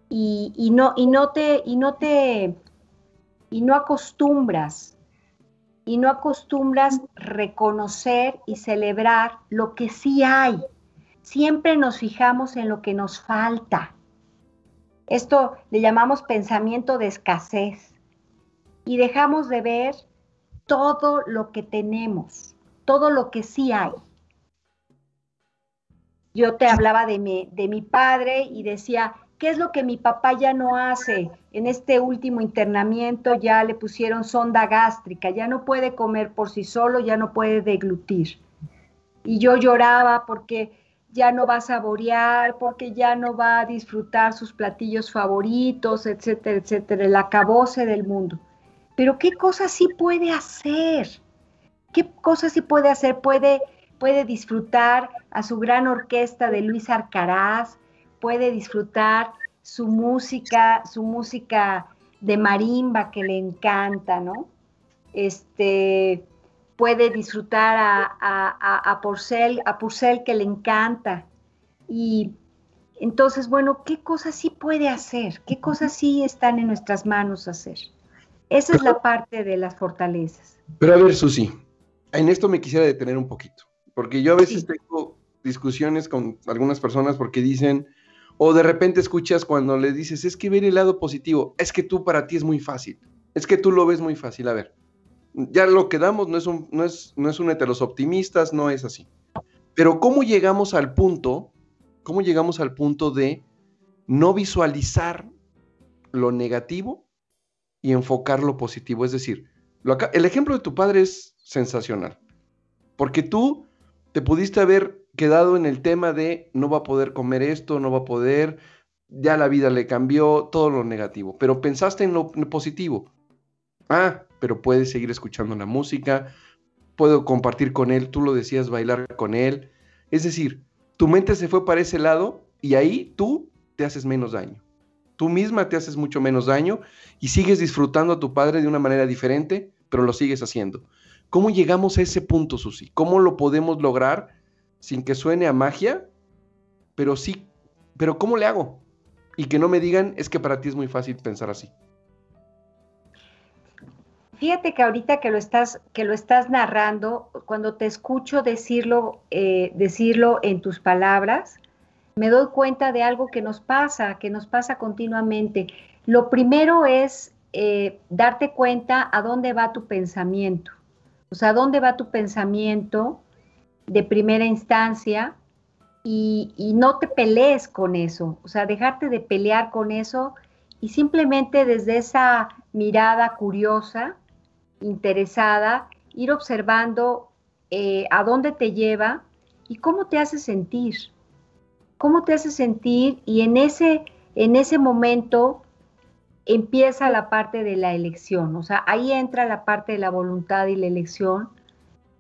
y, no, y no te, y no te, y no acostumbras, y no acostumbras reconocer y celebrar lo que sí hay. Siempre nos fijamos en lo que nos falta. Esto le llamamos pensamiento de escasez y dejamos de ver todo lo que tenemos, todo lo que sí hay. Yo te hablaba de mi, de mi padre y decía, ¿qué es lo que mi papá ya no hace? En este último internamiento ya le pusieron sonda gástrica, ya no puede comer por sí solo, ya no puede deglutir. Y yo lloraba porque ya no va a saborear, porque ya no va a disfrutar sus platillos favoritos, etcétera, etcétera, el acabose del mundo. Pero ¿qué cosas sí puede hacer? ¿Qué cosas sí puede hacer? Puede, puede disfrutar a su gran orquesta de Luis Arcaraz, puede disfrutar su música, su música de marimba que le encanta, ¿no? Este, puede disfrutar a, a, a, Porcel, a Purcell que le encanta. Y entonces, bueno, ¿qué cosas sí puede hacer? ¿Qué cosas sí están en nuestras manos hacer? Esa es la parte de las fortalezas.
Pero a ver, Susi, en esto me quisiera detener un poquito, porque yo a veces tengo discusiones con algunas personas porque dicen, o de repente escuchas cuando le dices, es que ver el lado positivo, es que tú para ti es muy fácil, es que tú lo ves muy fácil. A ver, ya lo que damos no es un, no es, no es un heteros optimistas, no es así. Pero ¿cómo llegamos al punto, cómo llegamos al punto de no visualizar lo negativo y enfocar lo positivo? Es decir, el ejemplo de tu padre es sensacional, porque tú te pudiste haber quedado en el tema de no va a poder comer esto, no va a poder, ya la vida le cambió, todo lo negativo, pero pensaste en lo positivo. Ah, pero puedes seguir escuchando la música, puedo compartir con él, tú lo decías, bailar con él. Es decir, tu mente se fue para ese lado y ahí tú te haces menos daño. Tú misma te haces mucho menos daño y sigues disfrutando a tu padre de una manera diferente, pero lo sigues haciendo. ¿Cómo llegamos a ese punto, Susi? ¿Cómo lo podemos lograr sin que suene a magia? Pero sí, pero ¿cómo le hago? Y que no me digan, es que para ti es muy fácil pensar así.
Fíjate que ahorita que lo estás, que lo estás narrando, cuando te escucho decirlo, eh, decirlo en tus palabras, me doy cuenta de algo que nos pasa, que nos pasa continuamente. Lo primero es eh, darte cuenta a dónde va tu pensamiento. O sea, a dónde va tu pensamiento de primera instancia y, no te pelees con eso. O sea, dejarte de pelear con eso y simplemente desde esa mirada curiosa, interesada, ir observando eh, a dónde te lleva y cómo te hace sentir. Cómo te hace sentir y en ese, en ese momento empieza la parte de la elección. O sea, ahí entra la parte de la voluntad y la elección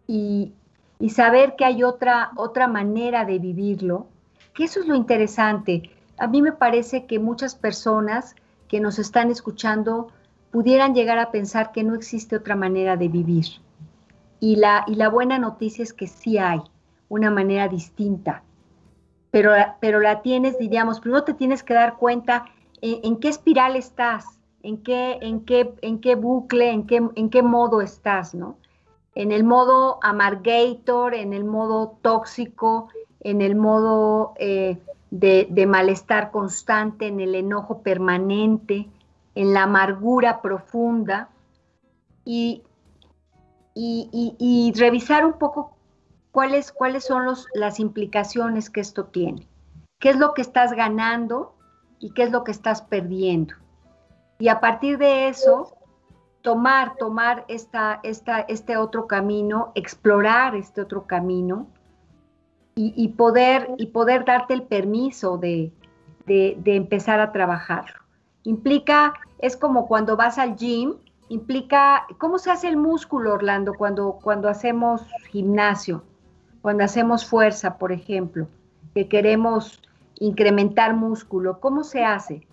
y, y saber que hay otra, otra manera de vivirlo, que eso es lo interesante. A mí me parece que muchas personas que nos están escuchando pudieran llegar a pensar que no existe otra manera de vivir. Y la, y la buena noticia es que sí hay una manera distinta, pero, pero la tienes, diríamos, primero te tienes que dar cuenta en, qué espiral estás, en qué, en qué, en qué bucle, en qué, en qué modo estás, ¿no? En el modo amargator, en el modo tóxico, en el modo eh, de, malestar constante, en el enojo permanente, en la amargura profunda y, y, revisar un poco cuáles, cuáles son los, las implicaciones que esto tiene. ¿Qué es lo que estás ganando y qué es lo que estás perdiendo? Y a partir de eso, tomar, tomar esta, esta, este otro camino, explorar este otro camino y, poder, y poder darte el permiso de, de, empezar a trabajar. Implica, es como cuando vas al gym, implica, ¿cómo se hace el músculo, Orlando, cuando, cuando hacemos gimnasio, cuando hacemos fuerza, por ejemplo, que queremos incrementar músculo? ¿Cómo se hace?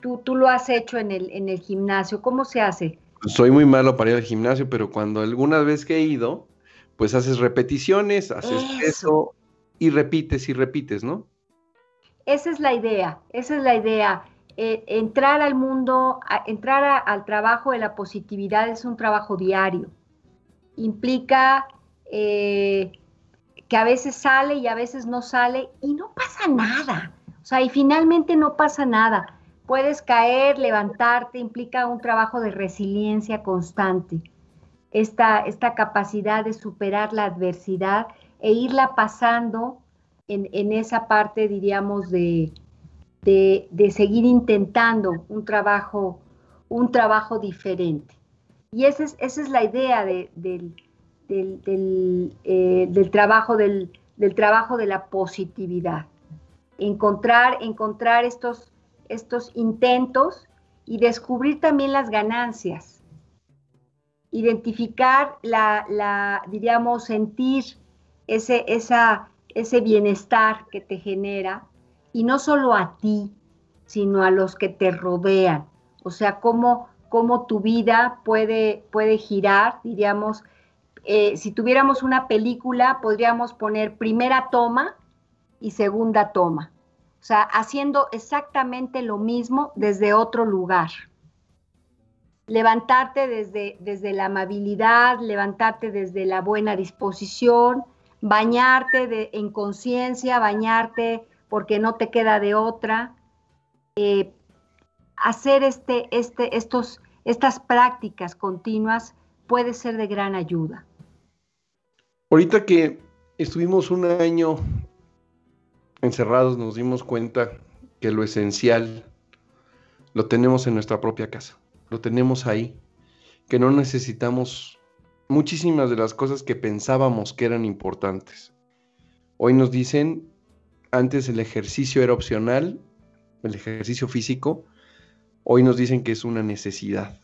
Tú, tú lo has hecho en el, en el gimnasio, ¿cómo se hace?
Soy muy malo para ir al gimnasio, pero cuando alguna vez que he ido, pues haces repeticiones, haces eso y repites y repites, ¿no?
Esa es la idea, esa es la idea. Eh, entrar al mundo, entrar al trabajo de la positividad es un trabajo diario. Implica eh, que a veces sale y a veces no sale y no pasa nada. O sea, y finalmente no pasa nada. Puedes caer, levantarte, implica un trabajo de resiliencia constante. Esta, esta capacidad de superar la adversidad e irla pasando en, esa parte, diríamos, de, de, seguir intentando un trabajo, un trabajo diferente. Y esa es, esa es la idea del, del, eh, del, trabajo, del, trabajo de la positividad. Encontrar, encontrar estos, estos intentos y descubrir también las ganancias. Identificar la, la diríamos, sentir ese, esa, ese bienestar que te genera, y no solo a ti, sino a los que te rodean. O sea, cómo, cómo tu vida puede, puede girar, diríamos, eh, si tuviéramos una película, podríamos poner primera toma y segunda toma. O sea, haciendo exactamente lo mismo desde otro lugar. Levantarte desde, desde la amabilidad, levantarte desde la buena disposición, bañarte de, en conciencia, bañarte porque no te queda de otra, eh, hacer este, este, estos, estas prácticas continuas puede ser de gran ayuda.
Ahorita que estuvimos un año encerrados, nos dimos cuenta que lo esencial lo tenemos en nuestra propia casa, lo tenemos ahí, que no necesitamos muchísimas de las cosas que pensábamos que eran importantes. Hoy nos dicen, antes el ejercicio era opcional, el ejercicio físico, hoy nos dicen que es una necesidad.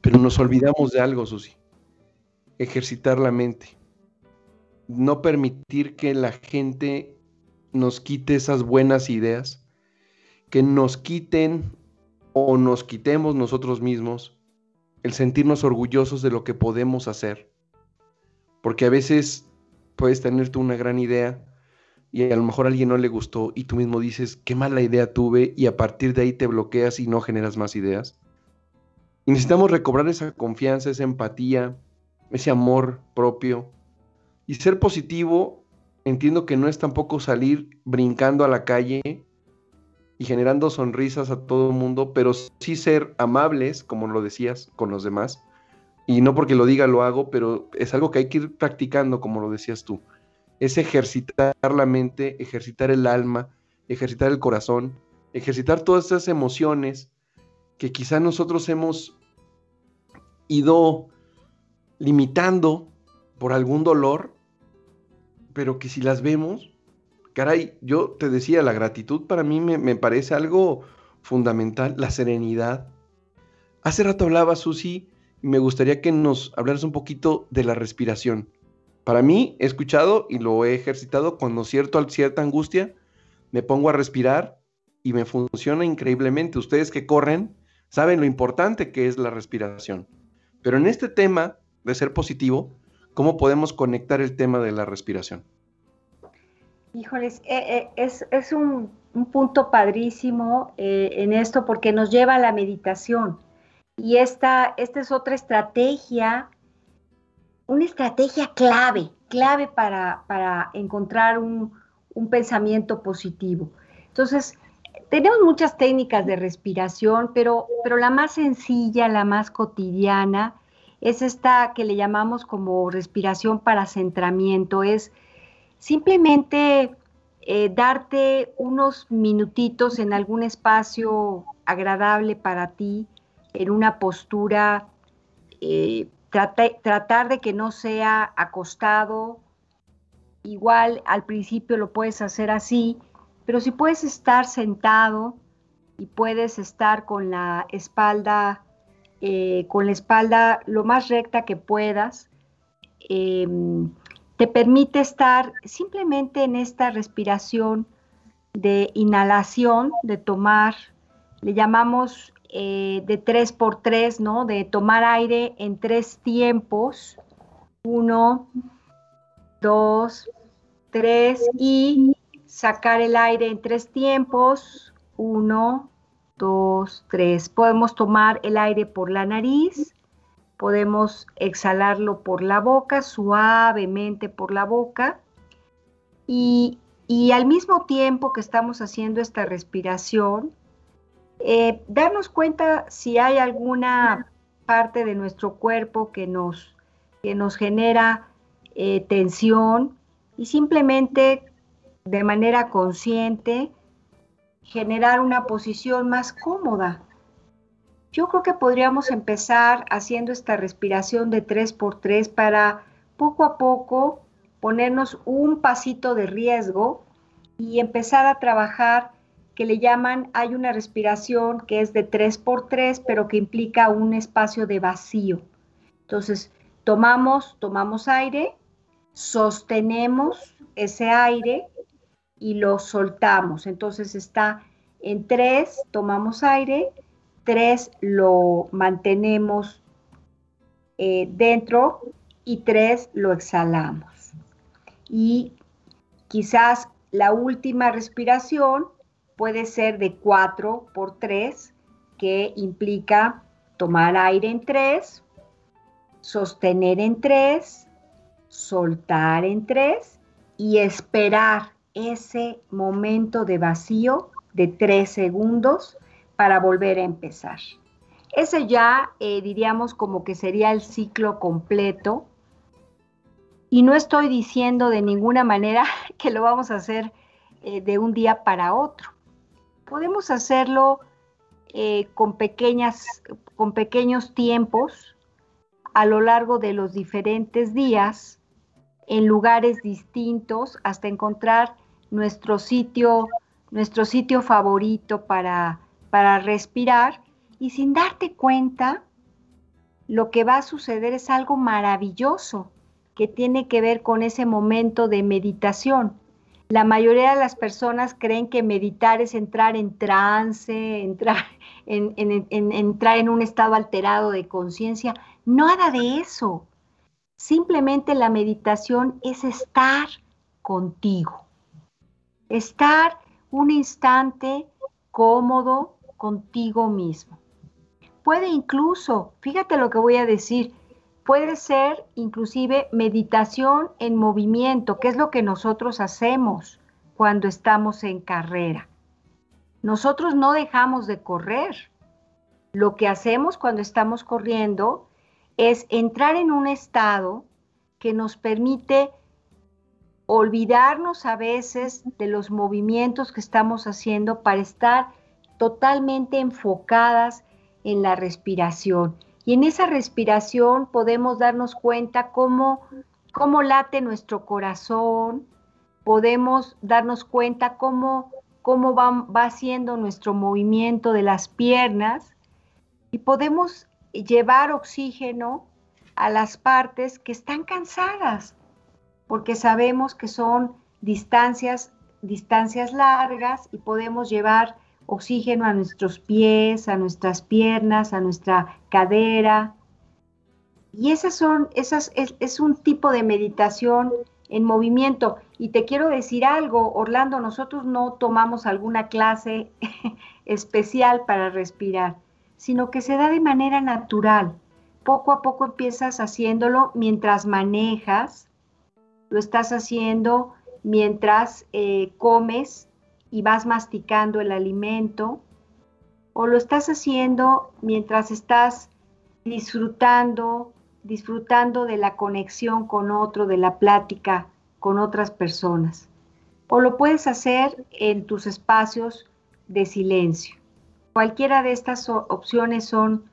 Pero nos olvidamos de algo, Susi. Ejercitar la mente. No permitir que la gente nos quite esas buenas ideas, que nos quiten o nos quitemos nosotros mismos el sentirnos orgullosos de lo que podemos hacer. Porque a veces puedes tener tú una gran idea y a lo mejor a alguien no le gustó y tú mismo dices, qué mala idea tuve y a partir de ahí te bloqueas y no generas más ideas. Y necesitamos recobrar esa confianza, esa empatía, ese amor propio. Y ser positivo, entiendo que no es tampoco salir brincando a la calle y generando sonrisas a todo el mundo, pero sí ser amables, como lo decías, con los demás. Y no porque lo diga lo hago, pero es algo que hay que ir practicando, como lo decías tú. Es ejercitar la mente, ejercitar el alma, ejercitar el corazón, ejercitar todas esas emociones que quizá nosotros hemos ido limitando por algún dolor, pero que si las vemos, caray, yo te decía, la gratitud para mí me, parece algo fundamental, la serenidad. Hace rato hablaba Susi me gustaría que nos hablaras un poquito de la respiración. Para mí, he escuchado y lo he ejercitado cuando cierto cierta angustia, me pongo a respirar y me funciona increíblemente. Ustedes que corren saben lo importante que es la respiración. Pero en este tema de ser positivo, ¿cómo podemos conectar el tema de la respiración?
Híjoles, eh, eh, es, un, punto padrísimo eh, en esto porque nos lleva a la meditación. Y esta, esta es otra estrategia, una estrategia clave, clave para, encontrar un, pensamiento positivo. Entonces, tenemos muchas técnicas de respiración, pero, pero la más sencilla, la más cotidiana, es esta que le llamamos como respiración para centramiento, es simplemente eh, darte unos minutitos en algún espacio agradable para ti, en una postura, eh, tratar de que no sea acostado. Igual al principio lo puedes hacer así, pero si puedes estar sentado y puedes estar con la espalda, eh, con la espalda lo más recta que puedas, em, te permite estar simplemente en esta respiración de inhalación, de tomar, le llamamos eh, de tres por tres, ¿no? De tomar aire en tres tiempos. Uno, dos, tres y sacar el aire en tres tiempos. Uno, dos, tres. Podemos tomar el aire por la nariz podemos exhalarlo por la boca, suavemente por la boca. Y, al mismo tiempo que estamos haciendo esta respiración, eh, darnos cuenta si hay alguna parte de nuestro cuerpo que nos, que nos genera eh, tensión y simplemente de manera consciente generar una posición más cómoda yo creo que podríamos empezar haciendo esta respiración de 3x3 para poco a poco ponernos un pasito de riesgo y empezar a trabajar que le llaman, hay una respiración que es de 3x3, pero que implica un espacio de vacío. Entonces, tomamos, tomamos aire, sostenemos ese aire y lo soltamos. Entonces está en 3, tomamos aire, tres lo mantenemos eh, dentro y tres lo exhalamos. Y quizás la última respiración puede ser de 4 por 3, que implica tomar aire en 3, sostener en 3, soltar en 3 y esperar ese momento de vacío de 3 segundos para volver a empezar. Ese ya eh, diríamos como que sería el ciclo completo. Y no estoy diciendo de ninguna manera que lo vamos a hacer eh, de un día para otro. Podemos hacerlo eh, con, pequeñas, con pequeños tiempos a lo largo de los diferentes días, en lugares distintos, hasta encontrar nuestro sitio, nuestro sitio favorito para para respirar y sin darte cuenta, lo que va a suceder es algo maravilloso que tiene que ver con ese momento de meditación. La mayoría de las personas creen que meditar es entrar en trance, entrar en, entrar en un estado alterado de conciencia. Nada de eso. Simplemente la meditación es estar contigo. Estar un instante cómodo, contigo mismo. Puede incluso, fíjate lo que voy a decir, puede ser inclusive meditación en movimiento, que es lo que nosotros hacemos cuando estamos en carrera. Nosotros no dejamos de correr. Lo que hacemos cuando estamos corriendo es entrar en un estado que nos permite olvidarnos a veces de los movimientos que estamos haciendo para estar totalmente enfocadas en la respiración. Y en esa respiración podemos darnos cuenta cómo, cómo late nuestro corazón, podemos darnos cuenta cómo, cómo va, va haciendo nuestro movimiento de las piernas y podemos llevar oxígeno a las partes que están cansadas, porque sabemos que son distancias, distancias largas y podemos llevar oxígeno a nuestros pies, a nuestras piernas, a nuestra cadera. Y esas son, esas es, un tipo de meditación en movimiento. Y te quiero decir algo, Orlando, nosotros no tomamos alguna clase especial para respirar, sino que se da de manera natural. Poco a poco empiezas haciéndolo mientras manejas, lo estás haciendo mientras eh, comes, y vas masticando el alimento, o lo estás haciendo mientras estás disfrutando, disfrutando de la conexión con otro, de la plática con otras personas. o lo puedes hacer en tus espacios de silencio. Cualquiera de estas opciones son,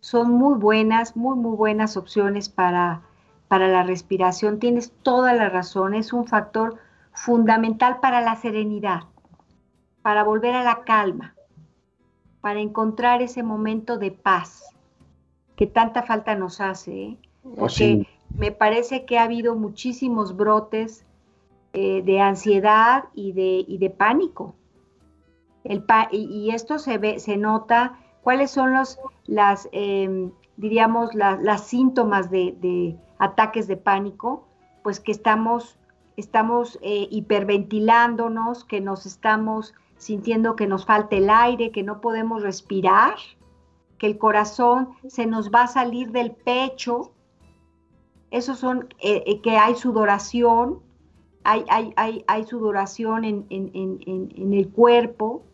son muy buenas, muy, muy buenas opciones para, para la respiración. Tienes toda la razón, es un factor fundamental para la serenidad, para volver a la calma, para encontrar ese momento de paz que tanta falta nos hace. ¿eh? Oh, Porque me parece que ha habido muchísimos brotes eh, de ansiedad y de, de pánico. El y, esto se ve, se nota, cuáles son los, las, em, diríamos, las síntomas de, ataques de pánico, pues que estamos, estamos eh, hiperventilándonos, que nos estamos sintiendo que nos falta el aire, que no podemos respirar, que el corazón se nos va a salir del pecho, esos son, eh, que hay sudoración, hay, hay, hay, sudoración en, el cuerpo,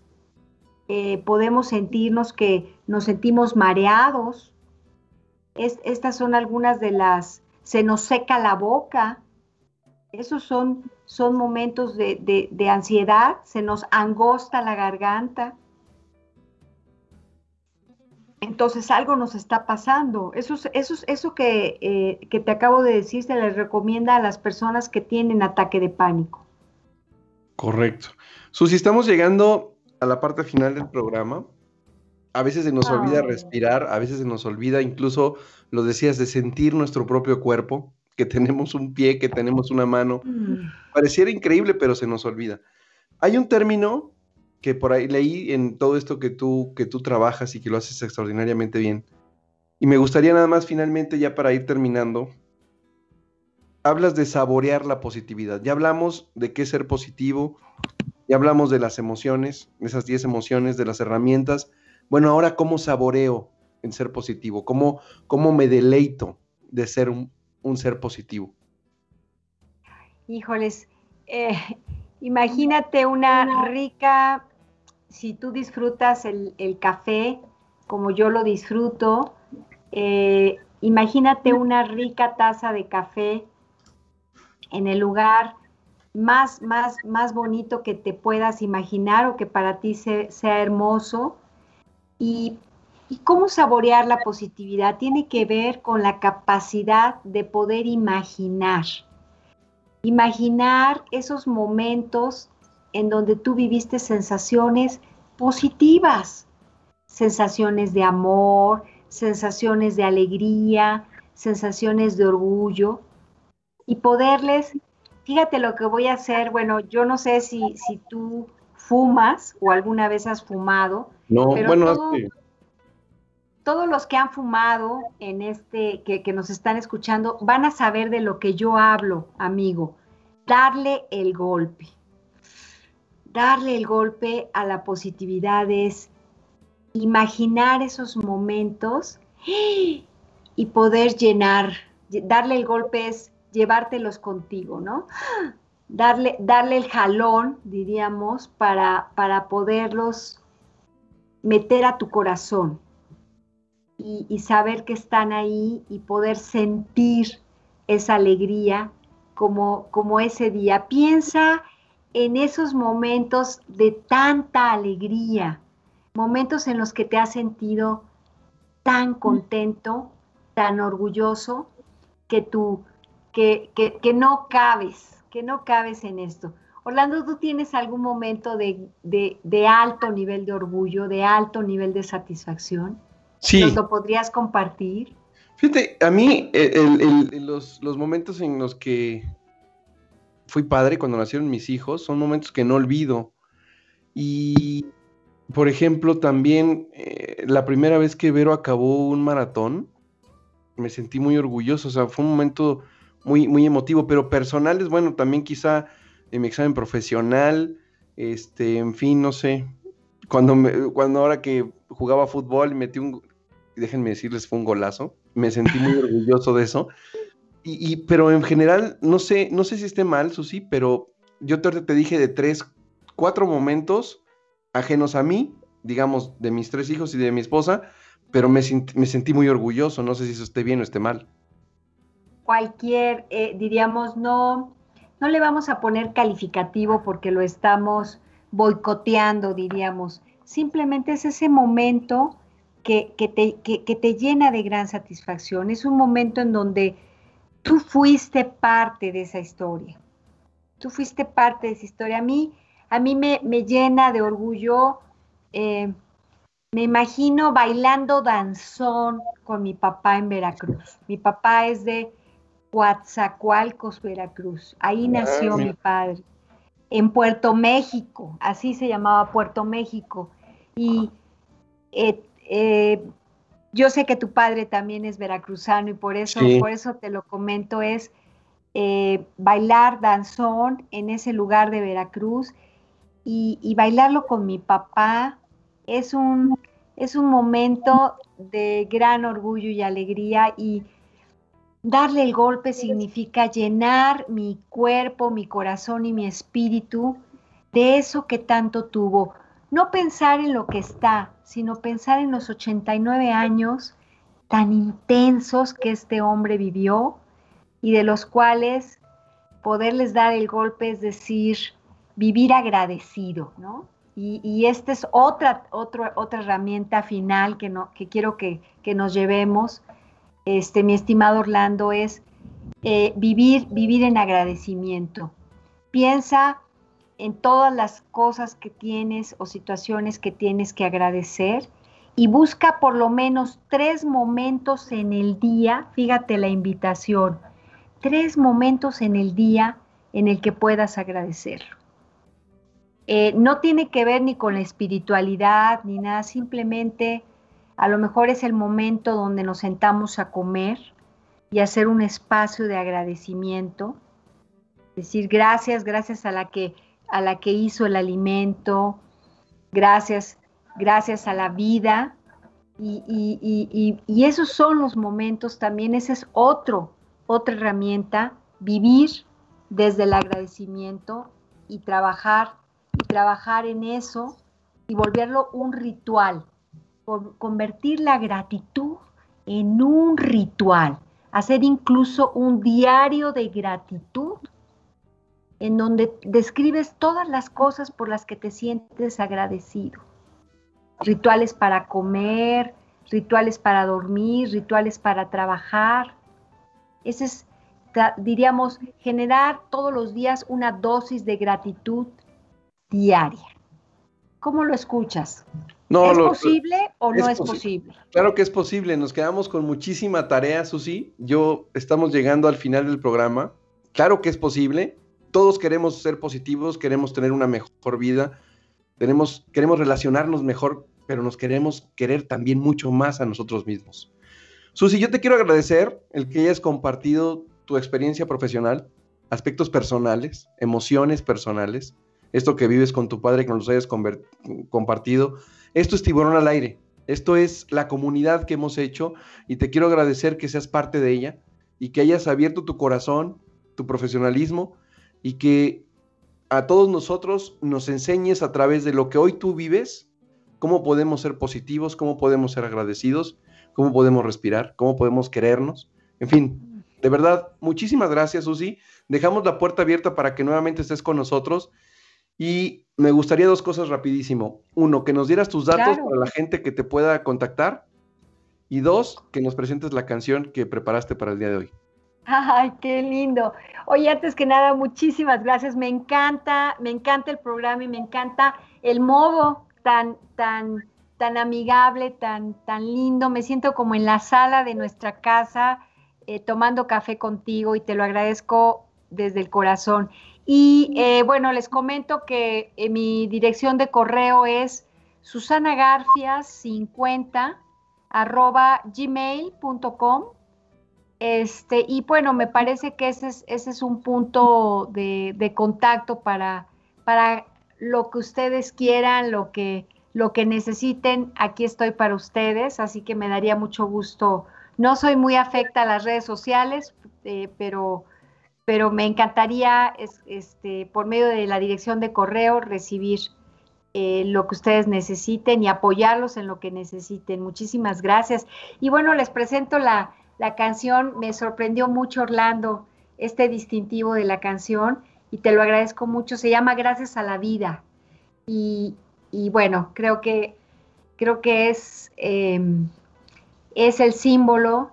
eh, podemos sentirnos que nos sentimos mareados. estas son algunas de las, se nos seca la boca. Esos son, son momentos de, de ansiedad, se nos angosta la garganta. Entonces algo nos está pasando. Eso, eso, eso que, eh, que te acabo de decir se les recomienda a las personas que tienen ataque de pánico.
Correcto. Susi, estamos llegando a la parte final del programa. A veces se nos olvida respirar, a veces se nos olvida incluso, lo decías, de sentir nuestro propio cuerpo, que tenemos un pie, que tenemos una mano. Mm. Pareciera increíble, pero se nos olvida. Hay un término que por ahí leí en todo esto que tú, que tú trabajas y que lo haces extraordinariamente bien. Y me gustaría nada más finalmente, ya para ir terminando, hablas de saborear la positividad. Ya hablamos de qué ser positivo, ya hablamos de las emociones, esas 10 emociones, de las herramientas. Bueno, ahora cómo saboreo en ser positivo, cómo, cómo me deleito de ser un, ser positivo.
Híjoles, eh, imagínate una rica si tú disfrutas el, café como yo lo disfruto, eh, imagínate una rica taza de café en el lugar más, más, más bonito que te puedas imaginar o que para ti sea hermoso. Y, cómo saborear la positividad tiene que ver con la capacidad de poder imaginar. Imaginar esos momentos en donde tú viviste sensaciones positivas, sensaciones de amor, sensaciones de alegría, sensaciones de orgullo y poderles, fíjate lo que voy a hacer, bueno, yo no sé si, si tú fumas o alguna vez has fumado,
no, bueno,
todos los que han fumado en este, que, que nos están escuchando, van a saber de lo que yo hablo, amigo, darle el golpe. Darle el golpe a la positividad es imaginar esos momentos y poder llenar, darle el golpe es llevártelos contigo, ¿no? Darle, darle el jalón, diríamos, para, para poderlos meter a tu corazón y, saber que están ahí y poder sentir esa alegría como, como ese día. Piensa en esos momentos de tanta alegría, momentos en los que te has sentido tan contento, tan orgulloso, que tú, que, que, no cabes, que no cabes en esto. Orlando, ¿tú tienes algún momento de, de, alto nivel de orgullo, de alto nivel de satisfacción?
Sí.
¿Nos lo podrías compartir?
Fíjate, a mí los, los, momentos en los que fui padre cuando nacieron mis hijos, son momentos que no olvido. Y, por ejemplo, también eh, la primera vez que Vero acabó un maratón, me sentí muy orgulloso, o sea, fue un momento muy, muy emotivo, pero personal es bueno, también quizá en mi examen profesional, este, en fin, no sé, cuando, me, cuando ahora que jugaba fútbol y metí un, déjenme decirles, fue un golazo, me sentí muy orgulloso de eso, y, pero en general, no sé, no sé si esté mal, Susi, pero yo te, te dije de tres, cuatro momentos ajenos a mí, digamos, de mis tres hijos y de mi esposa, pero me, me sentí muy orgulloso. No sé si eso esté bien o esté mal.
Cualquier, eh, diríamos, no, no le vamos a poner calificativo porque lo estamos boicoteando, diríamos. Simplemente es ese momento que, te, que te llena de gran satisfacción. Es un momento en donde tú fuiste parte de esa historia. Tú fuiste parte de esa historia. A mí, a mí me, llena de orgullo. Eh, me imagino bailando danzón con mi papá en Veracruz. Mi papá es de Coatzacoalcos, Veracruz. Ahí ah, nació mi padre. En Puerto México, así se llamaba Puerto México. Y eh, eh, yo sé que tu padre también es veracruzano y por eso, por eso te lo comento, es eh, bailar danzón en ese lugar de Veracruz y, bailarlo con mi papá es un, es un momento de gran orgullo y alegría y darle el golpe significa llenar mi cuerpo, mi corazón y mi espíritu de eso que tanto tuvo. No pensar en lo que está, sino pensar en los 89 años tan intensos que este hombre vivió y de los cuales poderles dar el golpe es decir, vivir agradecido, ¿no? Y, esta es otra, otra, otra herramienta final que, no, que quiero que, nos llevemos, este, mi estimado Orlando, es eh, vivir, vivir en agradecimiento. Piensa en todas las cosas que tienes o situaciones que tienes que agradecer y busca por lo menos tres momentos en el día, fíjate la invitación, tres momentos en el día en el que puedas agradecerlo. Eh, no tiene que ver ni con la espiritualidad ni nada, simplemente a lo mejor es el momento donde nos sentamos a comer y hacer un espacio de agradecimiento. Decir gracias, gracias a la que, a la que hizo el alimento, gracias, gracias a la vida. Y, y esos son los momentos también, ese es otro, otra herramienta, vivir desde el agradecimiento y trabajar trabajar en eso y volverlo un ritual, convertir la gratitud en un ritual, hacer incluso un diario de gratitud en donde describes todas las cosas por las que te sientes agradecido. Rituales para comer, rituales para dormir, rituales para trabajar. Ese es, diríamos, generar todos los días una dosis de gratitud diaria. ¿Cómo lo escuchas? No, ¿Es posible o no es posible?
Claro que es posible. Nos quedamos con muchísima tarea, Susi. Yo estamos llegando al final del programa. Claro que es posible. Todos queremos ser positivos, queremos tener una mejor vida, tenemos, queremos relacionarnos mejor, pero nos queremos querer también mucho más a nosotros mismos. Susi, yo te quiero agradecer el que hayas compartido tu experiencia profesional, aspectos personales, emociones personales, esto que vives con tu padre, que nos hayas compartido. Esto es Tiburón al Aire. Esto es la comunidad que hemos hecho y te quiero agradecer que seas parte de ella y que hayas abierto tu corazón, tu profesionalismo y que a todos nosotros nos enseñes a través de lo que hoy tú vives, cómo podemos ser positivos, cómo podemos ser agradecidos, cómo podemos respirar, cómo podemos querernos. En fin, de verdad, muchísimas gracias, Susi. Dejamos la puerta abierta para que nuevamente estés con nosotros y me gustaría dos cosas rapidísimo. Uno, que nos dieras tus datos para la gente que te pueda contactar. Y dos, que nos presentes la canción que preparaste para el día de hoy.
Ay, qué lindo. Oye, antes que nada, muchísimas gracias. Me encanta, me encanta el programa y me encanta el modo tan, tan, tan amigable, tan, tan lindo. Me siento como en la sala de nuestra casa eh, tomando café contigo y te lo agradezco desde el corazón. Y eh, bueno, les comento que eh, mi dirección de correo es susanagarfias50 arroba gmail.com. Este, y bueno, me parece que ese es, ese es un punto de, contacto para, para lo que ustedes quieran, lo que, lo que necesiten. Aquí estoy para ustedes, así que me daría mucho gusto. No soy muy afecta a las redes sociales, eh, pero pero me encantaría este, por medio de la dirección de correo recibir eh, lo que ustedes necesiten y apoyarlos en lo que necesiten. Muchísimas gracias. Y bueno, les presento la, canción. Me sorprendió mucho Orlando este distintivo de la canción y te lo agradezco mucho. Se llama Gracias a la vida. Y, bueno, creo que, creo que es, em, es el símbolo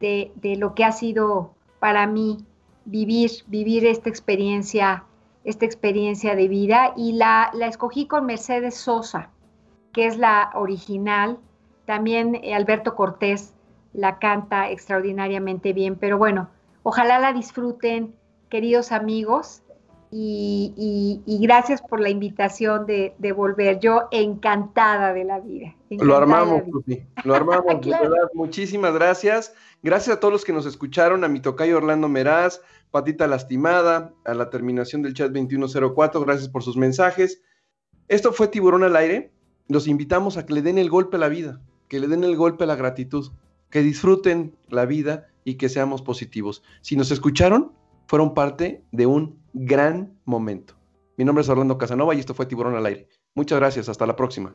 de, lo que ha sido para mí vivir, vivir esta experiencia, esta experiencia de vida. Y la, la escogí con Mercedes Sosa, que es la original. También eh, Alberto Cortés la canta extraordinariamente bien, pero bueno, ojalá la disfruten, queridos amigos, y, gracias por la invitación de, volver. Yo encantada de la vida.
Lo armamos, lo armamos, Muchísimas gracias. Gracias a todos los que nos escucharon, a mi tocayo Orlando Meraz, Patita Lastimada, a la terminación del chat 2104, gracias por sus mensajes. Esto fue Tiburón al Aire. Los invitamos a que le den el golpe a la vida, que le den el golpe a la gratitud, que disfruten la vida y que seamos positivos. Si nos escucharon, fueron parte de un gran momento. Mi nombre es Orlando Casanova y esto fue Tiburón al Aire. Muchas gracias, hasta la próxima.